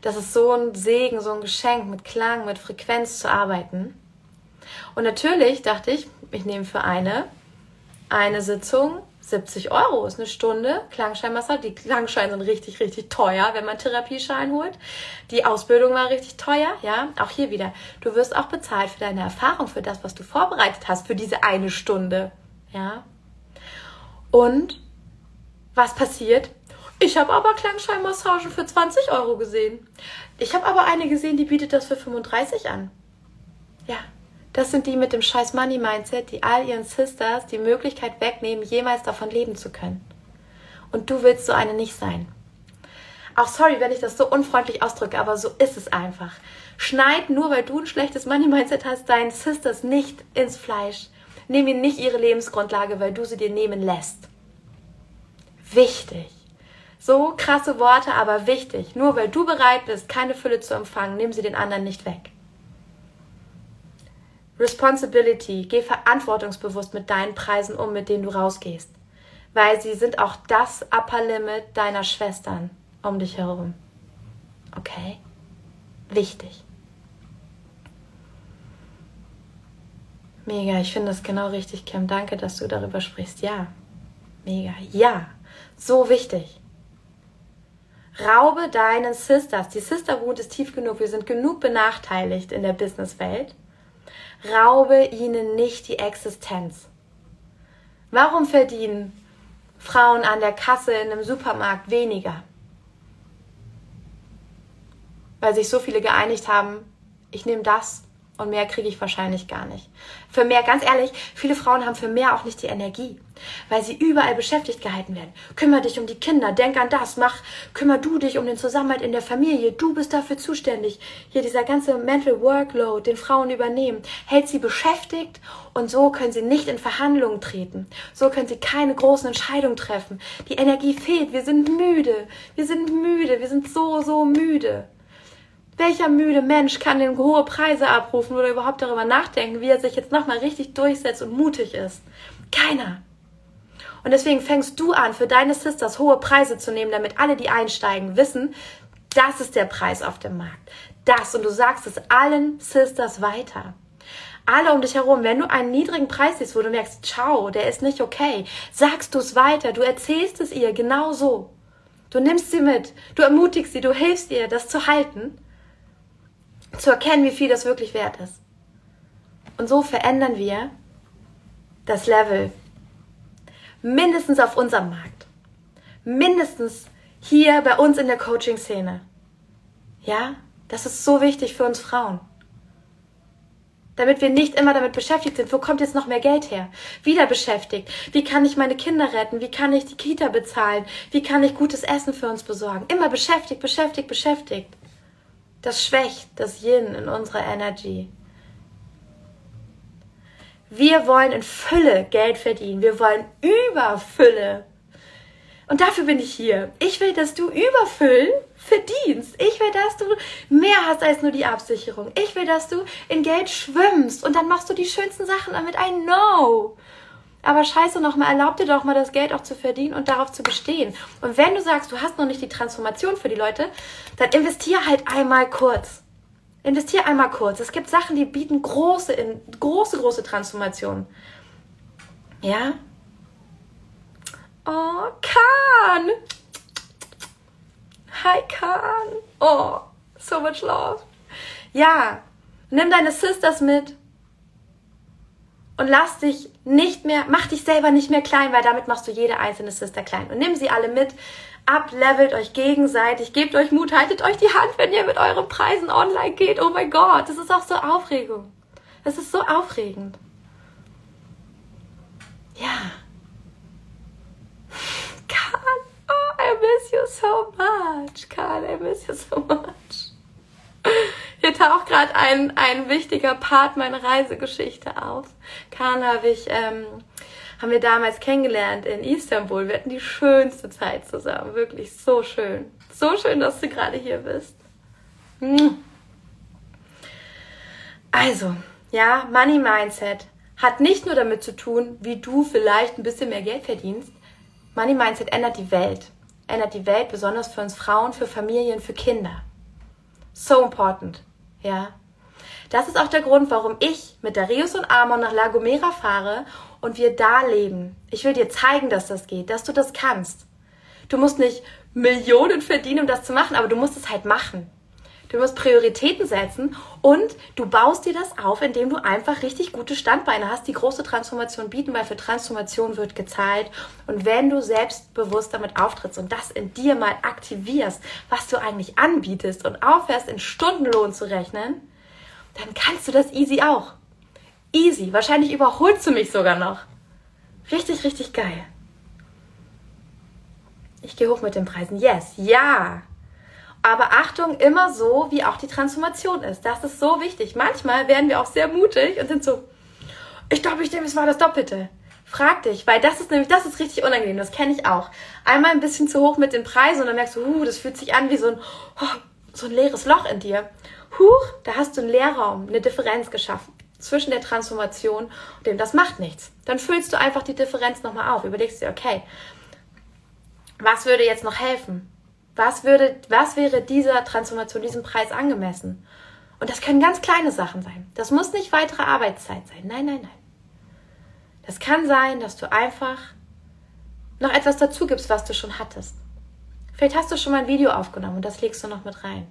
A: Das ist so ein Segen, so ein Geschenk, mit Klang, mit Frequenz zu arbeiten. Und natürlich dachte ich, ich nehme für eine, eine Sitzung 70 Euro ist eine Stunde Klangscheinmassage. Die Klangscheine sind richtig, richtig teuer, wenn man Therapieschein holt. Die Ausbildung war richtig teuer, ja. Auch hier wieder. Du wirst auch bezahlt für deine Erfahrung, für das, was du vorbereitet hast, für diese eine Stunde, ja. Und was passiert? Ich habe aber Klangscheinmassagen für 20 Euro gesehen. Ich habe aber eine gesehen, die bietet das für 35 an. Ja, das sind die mit dem scheiß Money Mindset, die all ihren Sisters die Möglichkeit wegnehmen, jemals davon leben zu können. Und du willst so eine nicht sein. Auch sorry, wenn ich das so unfreundlich ausdrücke, aber so ist es einfach. Schneid nur, weil du ein schlechtes Money Mindset hast, deinen Sisters nicht ins Fleisch. Nimm ihnen nicht ihre Lebensgrundlage, weil du sie dir nehmen lässt. Wichtig. So krasse Worte, aber wichtig. Nur weil du bereit bist, keine Fülle zu empfangen, nimm sie den anderen nicht weg. Responsibility, geh verantwortungsbewusst mit deinen Preisen um, mit denen du rausgehst. Weil sie sind auch das Upper Limit deiner Schwestern um dich herum. Okay? Wichtig. Mega, ich finde das genau richtig, Kim. Danke, dass du darüber sprichst. Ja. mega. Ja, so wichtig. Raube deinen Sisters. Die Sisterhood ist tief genug. Wir sind genug benachteiligt in der Businesswelt. Raube ihnen nicht die Existenz. Warum verdienen Frauen an der Kasse in einem Supermarkt weniger? Weil sich so viele geeinigt haben, ich nehme das und mehr kriege ich wahrscheinlich gar nicht. Für mehr, ganz ehrlich, viele Frauen haben für mehr auch nicht die Energie, weil sie überall beschäftigt gehalten werden. Kümmer dich um die Kinder, denk an das, mach, kümmer du dich um den Zusammenhalt in der Familie, du bist dafür zuständig. Hier dieser ganze Mental Workload, den Frauen übernehmen, hält sie beschäftigt und so können sie nicht in Verhandlungen treten. So können sie keine großen Entscheidungen treffen. Die Energie fehlt, wir sind müde, wir sind müde, wir sind so, so müde. Welcher müde Mensch kann denn hohe Preise abrufen oder überhaupt darüber nachdenken, wie er sich jetzt nochmal richtig durchsetzt und mutig ist? Keiner. Und deswegen fängst du an, für deine Sisters hohe Preise zu nehmen, damit alle, die einsteigen, wissen, das ist der Preis auf dem Markt. Das. Und du sagst es allen Sisters weiter. Alle um dich herum, wenn du einen niedrigen Preis siehst, wo du merkst, ciao, der ist nicht okay, sagst du es weiter, du erzählst es ihr genau so. Du nimmst sie mit, du ermutigst sie, du hilfst ihr, das zu halten zu erkennen, wie viel das wirklich wert ist. Und so verändern wir das Level mindestens auf unserem Markt, mindestens hier bei uns in der Coaching-Szene. Ja, das ist so wichtig für uns Frauen. Damit wir nicht immer damit beschäftigt sind, wo kommt jetzt noch mehr Geld her? Wieder beschäftigt. Wie kann ich meine Kinder retten? Wie kann ich die Kita bezahlen? Wie kann ich gutes Essen für uns besorgen? Immer beschäftigt, beschäftigt, beschäftigt. Das schwächt das Yin in unserer Energy. Wir wollen in Fülle Geld verdienen. Wir wollen Überfülle. Und dafür bin ich hier. Ich will, dass du Überfüll verdienst. Ich will, dass du mehr hast als nur die Absicherung. Ich will, dass du in Geld schwimmst und dann machst du die schönsten Sachen damit. I know. Aber scheiße nochmal, erlaub dir doch mal das Geld auch zu verdienen und darauf zu bestehen. Und wenn du sagst, du hast noch nicht die Transformation für die Leute, dann investier halt einmal kurz. Investier einmal kurz. Es gibt Sachen, die bieten große, große, große Transformationen. Ja? Oh, Khan! Hi, Khan! Oh, so much love. Ja, nimm deine Sisters mit und lass dich nicht mehr, mach dich selber nicht mehr klein, weil damit machst du jede einzelne Sister klein. Und nimm sie alle mit, ablevelt euch gegenseitig, gebt euch Mut, haltet euch die Hand, wenn ihr mit euren Preisen online geht. Oh mein Gott, das ist auch so Aufregung. Das ist so aufregend. Ja. Karl, oh, I miss you so much. Karl, I miss you so much. Hier taucht gerade ein, ein wichtiger Part meiner Reisegeschichte auf. Kahn habe ich, ähm, haben wir damals kennengelernt in Istanbul. Wir hatten die schönste Zeit zusammen. Wirklich so schön. So schön, dass du gerade hier bist. Also, ja, Money Mindset hat nicht nur damit zu tun, wie du vielleicht ein bisschen mehr Geld verdienst. Money Mindset ändert die Welt. Ändert die Welt besonders für uns Frauen, für Familien, für Kinder. So important. Ja. Das ist auch der Grund, warum ich mit der Rios und Amon nach La Gomera fahre und wir da leben. Ich will dir zeigen, dass das geht, dass du das kannst. Du musst nicht Millionen verdienen, um das zu machen, aber du musst es halt machen. Du musst Prioritäten setzen und du baust dir das auf, indem du einfach richtig gute Standbeine hast, die große Transformation bieten, weil für Transformation wird gezahlt. Und wenn du selbstbewusst damit auftrittst und das in dir mal aktivierst, was du eigentlich anbietest und aufhörst, in Stundenlohn zu rechnen, dann kannst du das easy auch. Easy. Wahrscheinlich überholst du mich sogar noch. Richtig, richtig geil. Ich gehe hoch mit den Preisen. Yes, ja. Aber Achtung, immer so, wie auch die Transformation ist. Das ist so wichtig. Manchmal werden wir auch sehr mutig und sind so, ich glaube, ich denke, es war das Doppelte. Frag dich, weil das ist nämlich, das ist richtig unangenehm, das kenne ich auch. Einmal ein bisschen zu hoch mit den Preisen und dann merkst du, uh, das fühlt sich an wie so ein, oh, so ein leeres Loch in dir. Huch, da hast du einen Leerraum, eine Differenz geschaffen zwischen der Transformation und dem, das macht nichts. Dann füllst du einfach die Differenz nochmal auf. Überlegst dir, okay, was würde jetzt noch helfen? Was, würde, was wäre dieser Transformation, diesem Preis angemessen? Und das können ganz kleine Sachen sein. Das muss nicht weitere Arbeitszeit sein. Nein, nein, nein. Das kann sein, dass du einfach noch etwas dazu gibst, was du schon hattest. Vielleicht hast du schon mal ein Video aufgenommen und das legst du noch mit rein.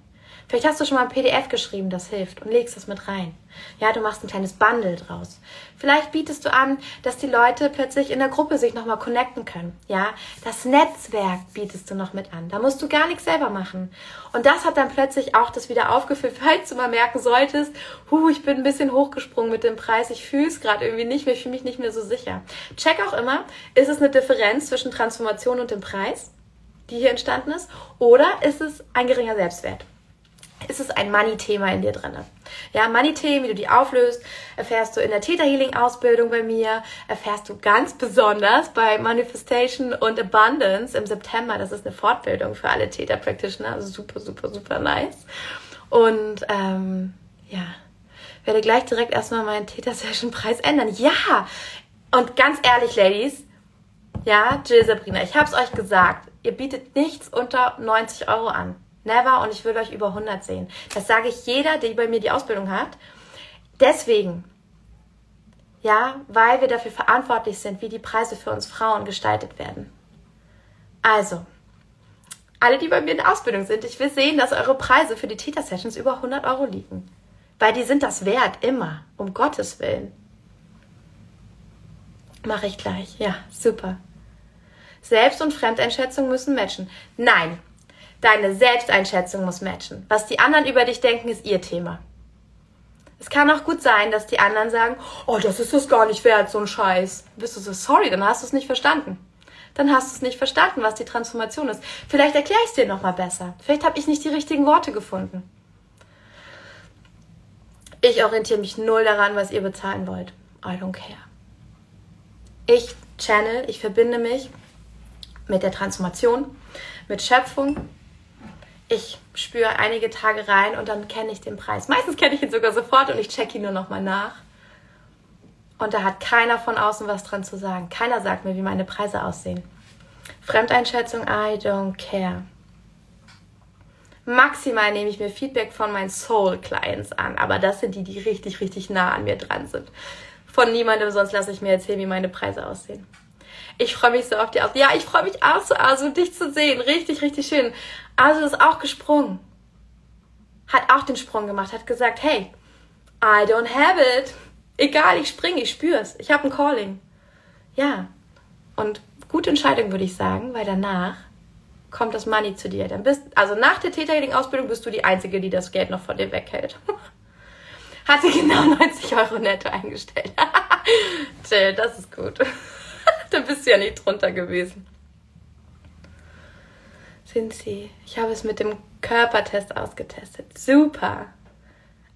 A: Vielleicht hast du schon mal ein PDF geschrieben, das hilft und legst es mit rein. Ja, du machst ein kleines Bundle draus. Vielleicht bietest du an, dass die Leute plötzlich in der Gruppe sich nochmal connecten können. Ja, das Netzwerk bietest du noch mit an. Da musst du gar nichts selber machen. Und das hat dann plötzlich auch das wieder aufgefüllt, falls du mal merken solltest, hu, ich bin ein bisschen hochgesprungen mit dem Preis, ich fühle es gerade irgendwie nicht mehr, ich fühle mich nicht mehr so sicher. Check auch immer, ist es eine Differenz zwischen Transformation und dem Preis, die hier entstanden ist, oder ist es ein geringer Selbstwert? Ist es ein Money-Thema in dir drin. Ja, Money-Themen, wie du die auflöst, erfährst du in der Theta Healing Ausbildung bei mir, erfährst du ganz besonders bei Manifestation und Abundance im September. Das ist eine Fortbildung für alle Theta Practitioner, also super, super, super nice. Und ähm, ja, werde gleich direkt erstmal meinen Theta Session Preis ändern. Ja, und ganz ehrlich, Ladies, ja, Jill Sabrina, ich hab's euch gesagt, ihr bietet nichts unter 90 Euro an. Never und ich will euch über 100 sehen. Das sage ich jeder, der bei mir die Ausbildung hat. Deswegen, ja, weil wir dafür verantwortlich sind, wie die Preise für uns Frauen gestaltet werden. Also, alle, die bei mir in der Ausbildung sind, ich will sehen, dass eure Preise für die Theta-Sessions über 100 Euro liegen. Weil die sind das wert, immer, um Gottes Willen. Mache ich gleich. Ja, super. Selbst- und Fremdeinschätzung müssen matchen. Nein, Deine Selbsteinschätzung muss matchen. Was die anderen über dich denken, ist ihr Thema. Es kann auch gut sein, dass die anderen sagen, oh, das ist es gar nicht wert, so ein Scheiß. Bist du so, sorry, dann hast du es nicht verstanden. Dann hast du es nicht verstanden, was die Transformation ist. Vielleicht erkläre ich es dir nochmal besser. Vielleicht habe ich nicht die richtigen Worte gefunden. Ich orientiere mich null daran, was ihr bezahlen wollt. I don't care. Ich channel, ich verbinde mich mit der Transformation, mit Schöpfung, ich spüre einige Tage rein und dann kenne ich den Preis. Meistens kenne ich ihn sogar sofort und ich check ihn nur nochmal nach. Und da hat keiner von außen was dran zu sagen. Keiner sagt mir, wie meine Preise aussehen. Fremdeinschätzung, I don't care. Maximal nehme ich mir Feedback von meinen Soul-Clients an, aber das sind die, die richtig, richtig nah an mir dran sind. Von niemandem sonst lasse ich mir erzählen, wie meine Preise aussehen. Ich freue mich so auf die Aus. Ja, ich freue mich auch so, also dich zu sehen. Richtig, richtig schön. Also ist auch gesprungen. Hat auch den Sprung gemacht, hat gesagt, hey, I don't have it. Egal, ich springe, ich spür's. Ich habe ein Calling. Ja. Und gute Entscheidung, würde ich sagen, weil danach kommt das Money zu dir. Dann bist, also nach der Täterhealing-Ausbildung bist du die Einzige, die das Geld noch von dir weghält. Hat sie genau 90 Euro netto eingestellt. Chill, das ist gut. da bist du ja nicht drunter gewesen sind sie. Ich habe es mit dem Körpertest ausgetestet. Super.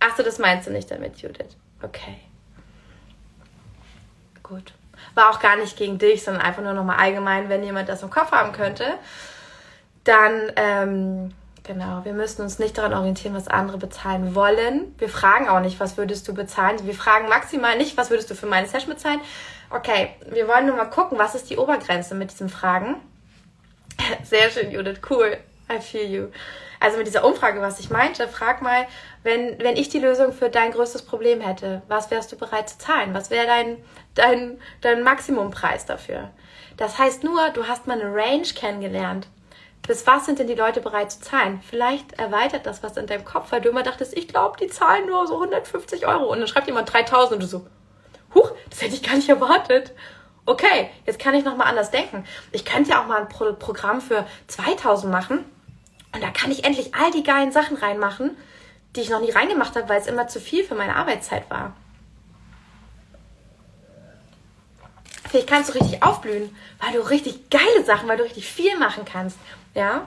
A: Ach so, das meinst du nicht damit, Judith. Okay. Gut. War auch gar nicht gegen dich, sondern einfach nur nochmal allgemein, wenn jemand das im Kopf haben könnte. Dann, ähm, genau, wir müssen uns nicht daran orientieren, was andere bezahlen wollen. Wir fragen auch nicht, was würdest du bezahlen. Wir fragen maximal nicht, was würdest du für meine Session bezahlen. Okay, wir wollen nur mal gucken, was ist die Obergrenze mit diesen Fragen. Sehr schön, Judith. Cool. I feel you. Also mit dieser Umfrage, was ich meinte, frag mal, wenn, wenn ich die Lösung für dein größtes Problem hätte, was wärst du bereit zu zahlen? Was wäre dein, dein, dein Maximumpreis dafür? Das heißt nur, du hast mal eine Range kennengelernt. Bis was sind denn die Leute bereit zu zahlen? Vielleicht erweitert das was in deinem Kopf, weil du immer dachtest, ich glaube, die zahlen nur so 150 Euro. Und dann schreibt jemand 3000 und du so, huch, das hätte ich gar nicht erwartet okay, jetzt kann ich nochmal anders denken. Ich könnte ja auch mal ein Pro Programm für 2000 machen und da kann ich endlich all die geilen Sachen reinmachen, die ich noch nie reingemacht habe, weil es immer zu viel für meine Arbeitszeit war. Vielleicht kannst du richtig aufblühen, weil du richtig geile Sachen, weil du richtig viel machen kannst. Ja?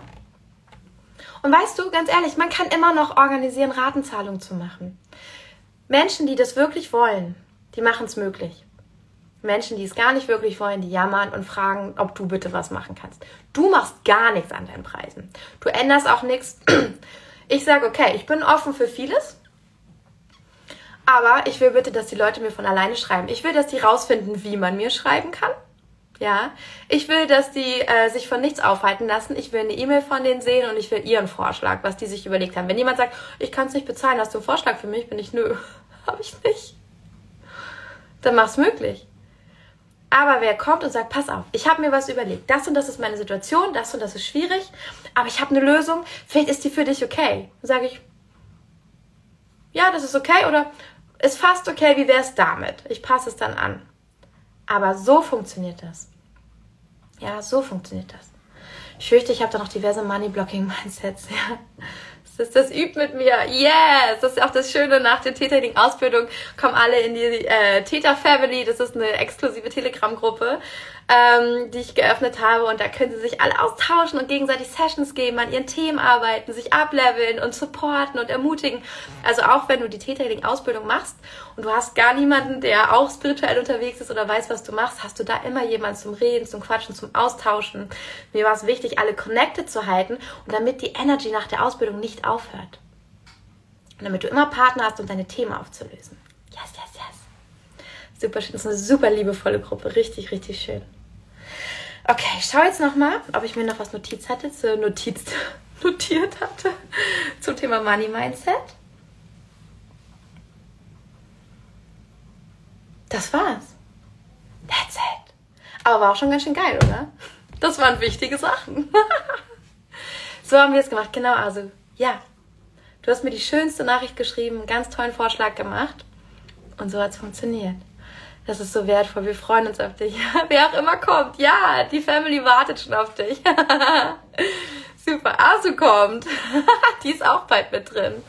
A: Und weißt du, ganz ehrlich, man kann immer noch organisieren, Ratenzahlungen zu machen. Menschen, die das wirklich wollen, die machen es möglich. Menschen, die es gar nicht wirklich wollen, die jammern und fragen, ob du bitte was machen kannst. Du machst gar nichts an deinen Preisen. Du änderst auch nichts. Ich sage, okay, ich bin offen für vieles, aber ich will bitte, dass die Leute mir von alleine schreiben. Ich will, dass die rausfinden, wie man mir schreiben kann. Ja, ich will, dass die äh, sich von nichts aufhalten lassen. Ich will eine E-Mail von denen sehen und ich will ihren Vorschlag, was die sich überlegt haben. Wenn jemand sagt, ich kann es nicht bezahlen, hast du einen Vorschlag für mich? Bin ich, nö, habe ich nicht. Dann mach's möglich. Aber wer kommt und sagt, pass auf, ich habe mir was überlegt, das und das ist meine Situation, das und das ist schwierig, aber ich habe eine Lösung, vielleicht ist die für dich okay. Sage ich, ja, das ist okay oder ist fast okay, wie wäre es damit? Ich passe es dann an. Aber so funktioniert das. Ja, so funktioniert das. Ich fürchte, ich habe da noch diverse Money-Blocking-Mindsets. Ja. Das, das übt mit mir. Yes! Das ist auch das Schöne. Nach der Täterling-Ausbildung kommen alle in die äh, Täter-Family. Das ist eine exklusive Telegram-Gruppe ähm, die ich geöffnet habe. Und da können sie sich alle austauschen und gegenseitig Sessions geben, an ihren Themen arbeiten, sich ableveln und supporten und ermutigen. Also auch wenn du die Täterling-Ausbildung machst und du hast gar niemanden, der auch spirituell unterwegs ist oder weiß, was du machst, hast du da immer jemanden zum Reden, zum Quatschen, zum Austauschen. Mir war es wichtig, alle connected zu halten und damit die Energy nach der Ausbildung nicht aufhört. Und damit du immer Partner hast, um deine Themen aufzulösen. Yes, yes, yes. Super schön. Das ist eine super liebevolle Gruppe. Richtig, richtig schön. Okay, ich schaue jetzt nochmal, ob ich mir noch was Notiz hatte, zu Notiz, notiert hatte zum Thema Money Mindset. Das war's. That's it. Aber war auch schon ganz schön geil, oder? Das waren wichtige Sachen. so haben wir es gemacht. Genau, also ja. Du hast mir die schönste Nachricht geschrieben, einen ganz tollen Vorschlag gemacht. Und so hat es funktioniert. Das ist so wertvoll. Wir freuen uns auf dich. Wer auch immer kommt. Ja, die Family wartet schon auf dich. Super. Asu kommt. die ist auch bald mit drin.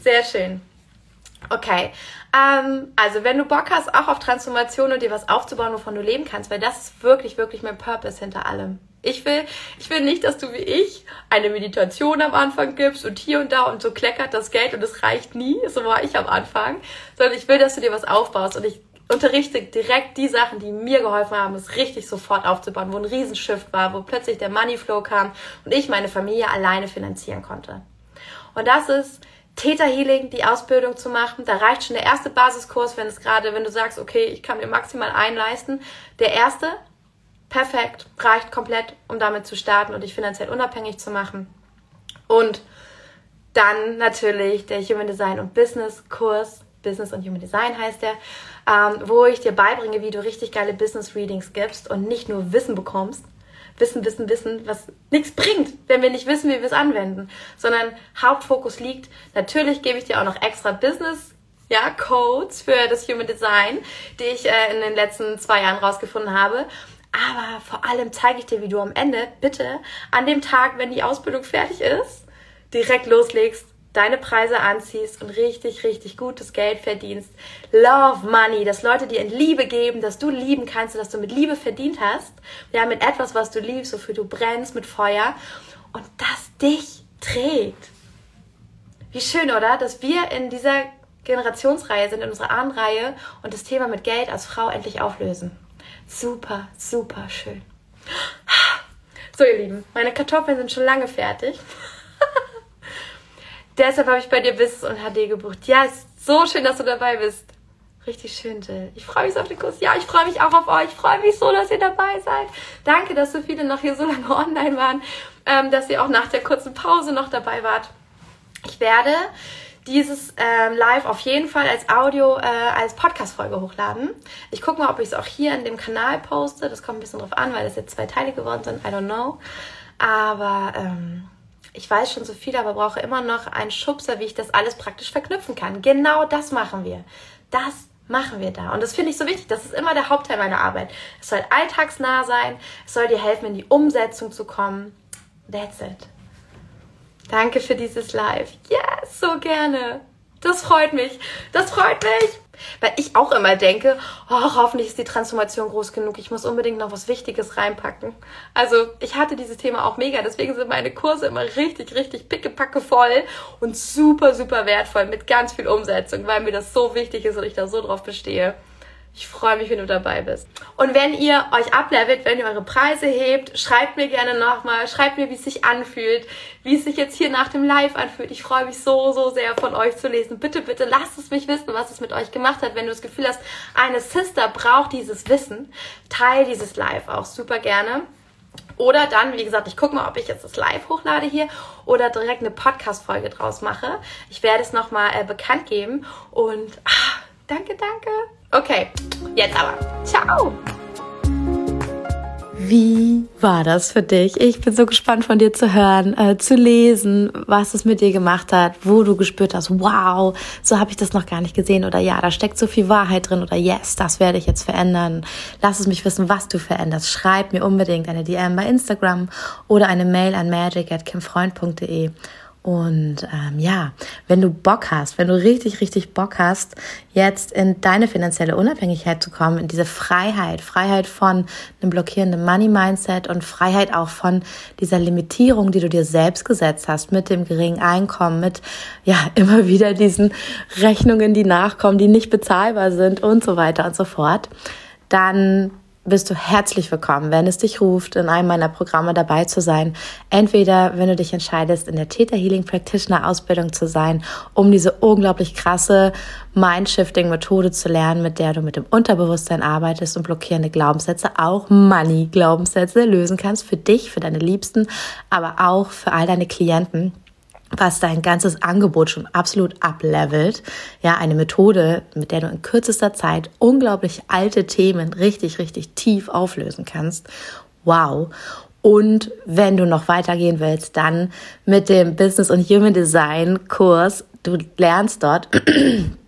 A: Sehr schön. Okay. Ähm, also, wenn du Bock hast, auch auf Transformation und dir was aufzubauen, wovon du leben kannst, weil das ist wirklich, wirklich mein Purpose hinter allem. Ich will, ich will nicht, dass du wie ich eine Meditation am Anfang gibst und hier und da und so kleckert das Geld und es reicht nie. So war ich am Anfang. Sondern ich will, dass du dir was aufbaust und ich unterrichte direkt die Sachen, die mir geholfen haben, es richtig sofort aufzubauen, wo ein Riesenshift war, wo plötzlich der Moneyflow kam und ich meine Familie alleine finanzieren konnte. Und das ist Theta Healing, die Ausbildung zu machen. Da reicht schon der erste Basiskurs, wenn es gerade, wenn du sagst, okay, ich kann mir maximal einleisten. Der erste, perfekt, reicht komplett, um damit zu starten und dich finanziell unabhängig zu machen. Und dann natürlich der Human Design und Business Kurs, Business und Human Design heißt der, ähm, wo ich dir beibringe, wie du richtig geile Business Readings gibst und nicht nur Wissen bekommst. Wissen, Wissen, Wissen, was nichts bringt, wenn wir nicht wissen, wie wir es anwenden, sondern Hauptfokus liegt, natürlich gebe ich dir auch noch extra Business ja, Codes für das Human Design, die ich äh, in den letzten zwei Jahren rausgefunden habe. Aber vor allem zeige ich dir, wie du am Ende bitte an dem Tag, wenn die Ausbildung fertig ist, direkt loslegst deine Preise anziehst und richtig, richtig gutes Geld verdienst. Love Money, dass Leute dir in Liebe geben, dass du lieben kannst, dass du mit Liebe verdient hast. Ja, mit etwas, was du liebst, wofür du brennst, mit Feuer. Und das dich trägt. Wie schön, oder? Dass wir in dieser Generationsreihe sind, in unserer Ahnenreihe und das Thema mit Geld als Frau endlich auflösen. Super, super schön. So, ihr Lieben, meine Kartoffeln sind schon lange fertig. Deshalb habe ich bei dir Business und HD gebucht. Ja, ist so schön, dass du dabei bist. Richtig schön, Jill. Ich freue mich auf den Kurs. Ja, ich freue mich auch auf euch. Ich freue mich so, dass ihr dabei seid. Danke, dass so viele noch hier so lange online waren, ähm, dass ihr auch nach der kurzen Pause noch dabei wart. Ich werde dieses ähm, Live auf jeden Fall als Audio, äh, als Podcast-Folge hochladen. Ich gucke mal, ob ich es auch hier in dem Kanal poste. Das kommt ein bisschen drauf an, weil es jetzt zwei Teile geworden sind. I don't know. Aber ähm, ich weiß schon so viel, aber brauche immer noch einen Schubser, wie ich das alles praktisch verknüpfen kann. Genau das machen wir. Das machen wir da. Und das finde ich so wichtig. Das ist immer der Hauptteil meiner Arbeit. Es soll alltagsnah sein. Es soll dir helfen, in die Umsetzung zu kommen. That's it. Danke für dieses Live. Yes, so gerne. Das freut mich. Das freut mich. Weil ich auch immer denke, oh, hoffentlich ist die Transformation groß genug. Ich muss unbedingt noch was Wichtiges reinpacken. Also ich hatte dieses Thema auch mega. Deswegen sind meine Kurse immer richtig, richtig pickepacke voll und super, super wertvoll mit ganz viel Umsetzung, weil mir das so wichtig ist und ich da so drauf bestehe. Ich freue mich, wenn du dabei bist. Und wenn ihr euch ablevelt, wenn ihr eure Preise hebt, schreibt mir gerne nochmal, schreibt mir, wie es sich anfühlt, wie es sich jetzt hier nach dem Live anfühlt. Ich freue mich so, so sehr von euch zu lesen. Bitte, bitte lasst es mich wissen, was es mit euch gemacht hat. Wenn du das Gefühl hast, eine Sister braucht dieses Wissen, teil dieses Live auch super gerne. Oder dann, wie gesagt, ich gucke mal, ob ich jetzt das Live hochlade hier oder direkt eine Podcast-Folge draus mache. Ich werde es nochmal äh, bekannt geben. Und ah, danke, danke. Okay, jetzt aber. Ciao! Wie war das für dich? Ich bin so gespannt von dir zu hören, äh, zu lesen, was es mit dir gemacht hat, wo du gespürt hast, wow, so habe ich das noch gar nicht gesehen oder ja, da steckt so viel Wahrheit drin oder yes, das werde ich jetzt verändern. Lass es mich wissen, was du veränderst. Schreib mir unbedingt eine DM bei Instagram oder eine Mail an magic@kimfreund.de. Und ähm, ja, wenn du Bock hast, wenn du richtig, richtig Bock hast, jetzt in deine finanzielle Unabhängigkeit zu kommen, in diese Freiheit, Freiheit von einem blockierenden Money-Mindset und Freiheit auch von dieser Limitierung, die du dir selbst gesetzt hast, mit dem geringen Einkommen, mit ja immer wieder diesen Rechnungen, die nachkommen, die nicht bezahlbar sind und so weiter und so fort, dann bist du herzlich willkommen, wenn es dich ruft, in einem meiner Programme dabei zu sein. Entweder, wenn du dich entscheidest, in der Theta Healing Practitioner Ausbildung zu sein, um diese unglaublich krasse Mindshifting Methode zu lernen, mit der du mit dem Unterbewusstsein arbeitest und blockierende Glaubenssätze, auch Money Glaubenssätze lösen kannst für dich, für deine Liebsten, aber auch für all deine Klienten was dein ganzes Angebot schon absolut ablevelt. Ja, eine Methode, mit der du in kürzester Zeit unglaublich alte Themen richtig, richtig tief auflösen kannst. Wow. Und wenn du noch weitergehen willst, dann mit dem Business und Human Design Kurs. Du lernst dort,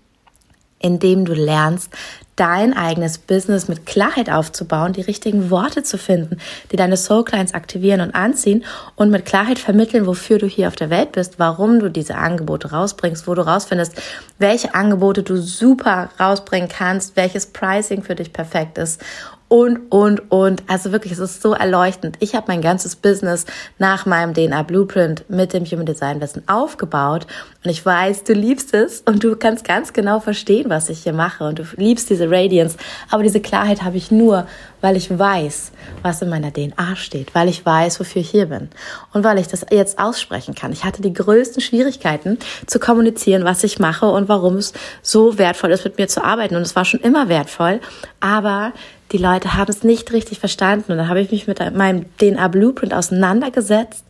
A: indem du lernst, dein eigenes Business mit Klarheit aufzubauen, die richtigen Worte zu finden, die deine Soul Clients aktivieren und anziehen und mit Klarheit vermitteln, wofür du hier auf der Welt bist, warum du diese Angebote rausbringst, wo du rausfindest, welche Angebote du super rausbringen kannst, welches Pricing für dich perfekt ist und, und, und. Also wirklich, es ist so erleuchtend. Ich habe mein ganzes Business nach meinem DNA Blueprint mit dem Human Design Wissen aufgebaut und ich weiß, du liebst es und du kannst ganz genau verstehen, was ich hier mache und du liebst diese Radiance. Aber diese Klarheit habe ich nur, weil ich weiß, was in meiner DNA steht, weil ich weiß, wofür ich hier bin und weil ich das jetzt aussprechen kann. Ich hatte die größten Schwierigkeiten zu kommunizieren, was ich mache und warum es so wertvoll ist, mit mir zu arbeiten. Und es war schon immer wertvoll, aber die Leute haben es nicht richtig verstanden. Und dann habe ich mich mit meinem DNA Blueprint auseinandergesetzt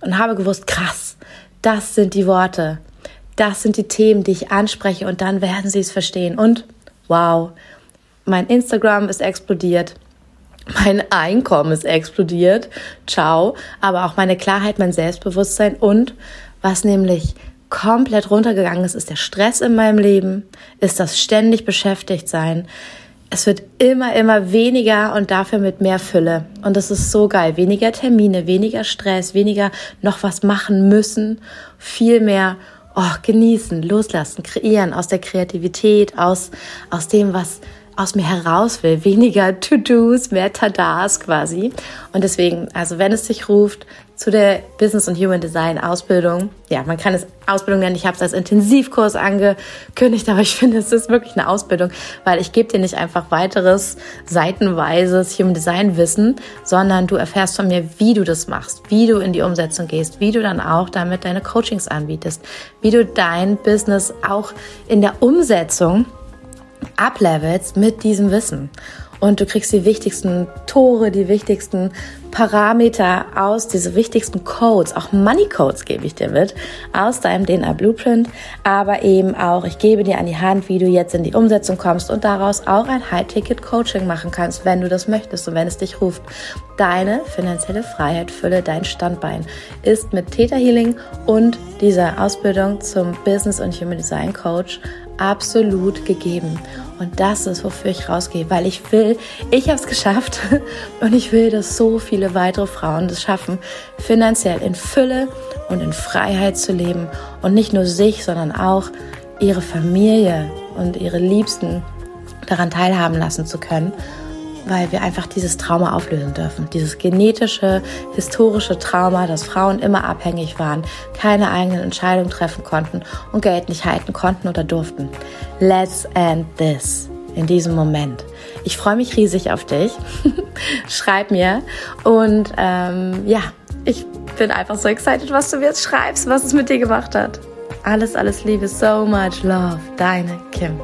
A: und habe gewusst, krass, das sind die Worte, das sind die Themen, die ich anspreche und dann werden sie es verstehen. Und wow, mein Instagram ist explodiert. Mein Einkommen ist explodiert. Ciao. Aber auch meine Klarheit, mein Selbstbewusstsein und was nämlich komplett runtergegangen ist, ist der Stress in meinem Leben, ist das ständig beschäftigt sein, es wird immer, immer weniger und dafür mit mehr Fülle. Und das ist so geil. Weniger Termine, weniger Stress, weniger noch was machen müssen, viel mehr oh, genießen, loslassen, kreieren aus der Kreativität, aus, aus dem, was aus mir heraus will. Weniger To-Dos, mehr Tadas quasi. Und deswegen, also wenn es sich ruft, zu der Business und Human Design Ausbildung. Ja, man kann es Ausbildung nennen. Ich habe es als Intensivkurs angekündigt, aber ich finde, es ist wirklich eine Ausbildung, weil ich gebe dir nicht einfach weiteres seitenweises Human Design Wissen, sondern du erfährst von mir, wie du das machst, wie du in die Umsetzung gehst, wie du dann auch damit deine Coachings anbietest, wie du dein Business auch in der Umsetzung uplevelst mit diesem Wissen und du kriegst die wichtigsten Tore, die wichtigsten Parameter aus, diese wichtigsten Codes, auch Money Codes gebe ich dir mit, aus deinem DNA Blueprint, aber eben auch, ich gebe dir an die Hand, wie du jetzt in die Umsetzung kommst und daraus auch ein High-Ticket-Coaching machen kannst, wenn du das möchtest und wenn es dich ruft. Deine finanzielle Freiheit, Fülle, dein Standbein ist mit Theta Healing und dieser Ausbildung zum Business und Human Design Coach absolut gegeben. Und das ist, wofür ich rausgehe, weil ich will, ich habe es geschafft. Und ich will, dass so viele weitere Frauen es schaffen, finanziell in Fülle und in Freiheit zu leben. Und nicht nur sich, sondern auch ihre Familie und ihre Liebsten daran teilhaben lassen zu können weil wir einfach dieses Trauma auflösen dürfen. Dieses genetische, historische Trauma, dass Frauen immer abhängig waren, keine eigenen Entscheidungen treffen konnten und Geld nicht halten konnten oder durften. Let's end this in diesem Moment. Ich freue mich riesig auf dich. Schreib mir und ähm, ja, ich bin einfach so excited, was du mir jetzt schreibst, was es mit dir gemacht hat. Alles, alles Liebe, so much love, deine Kim.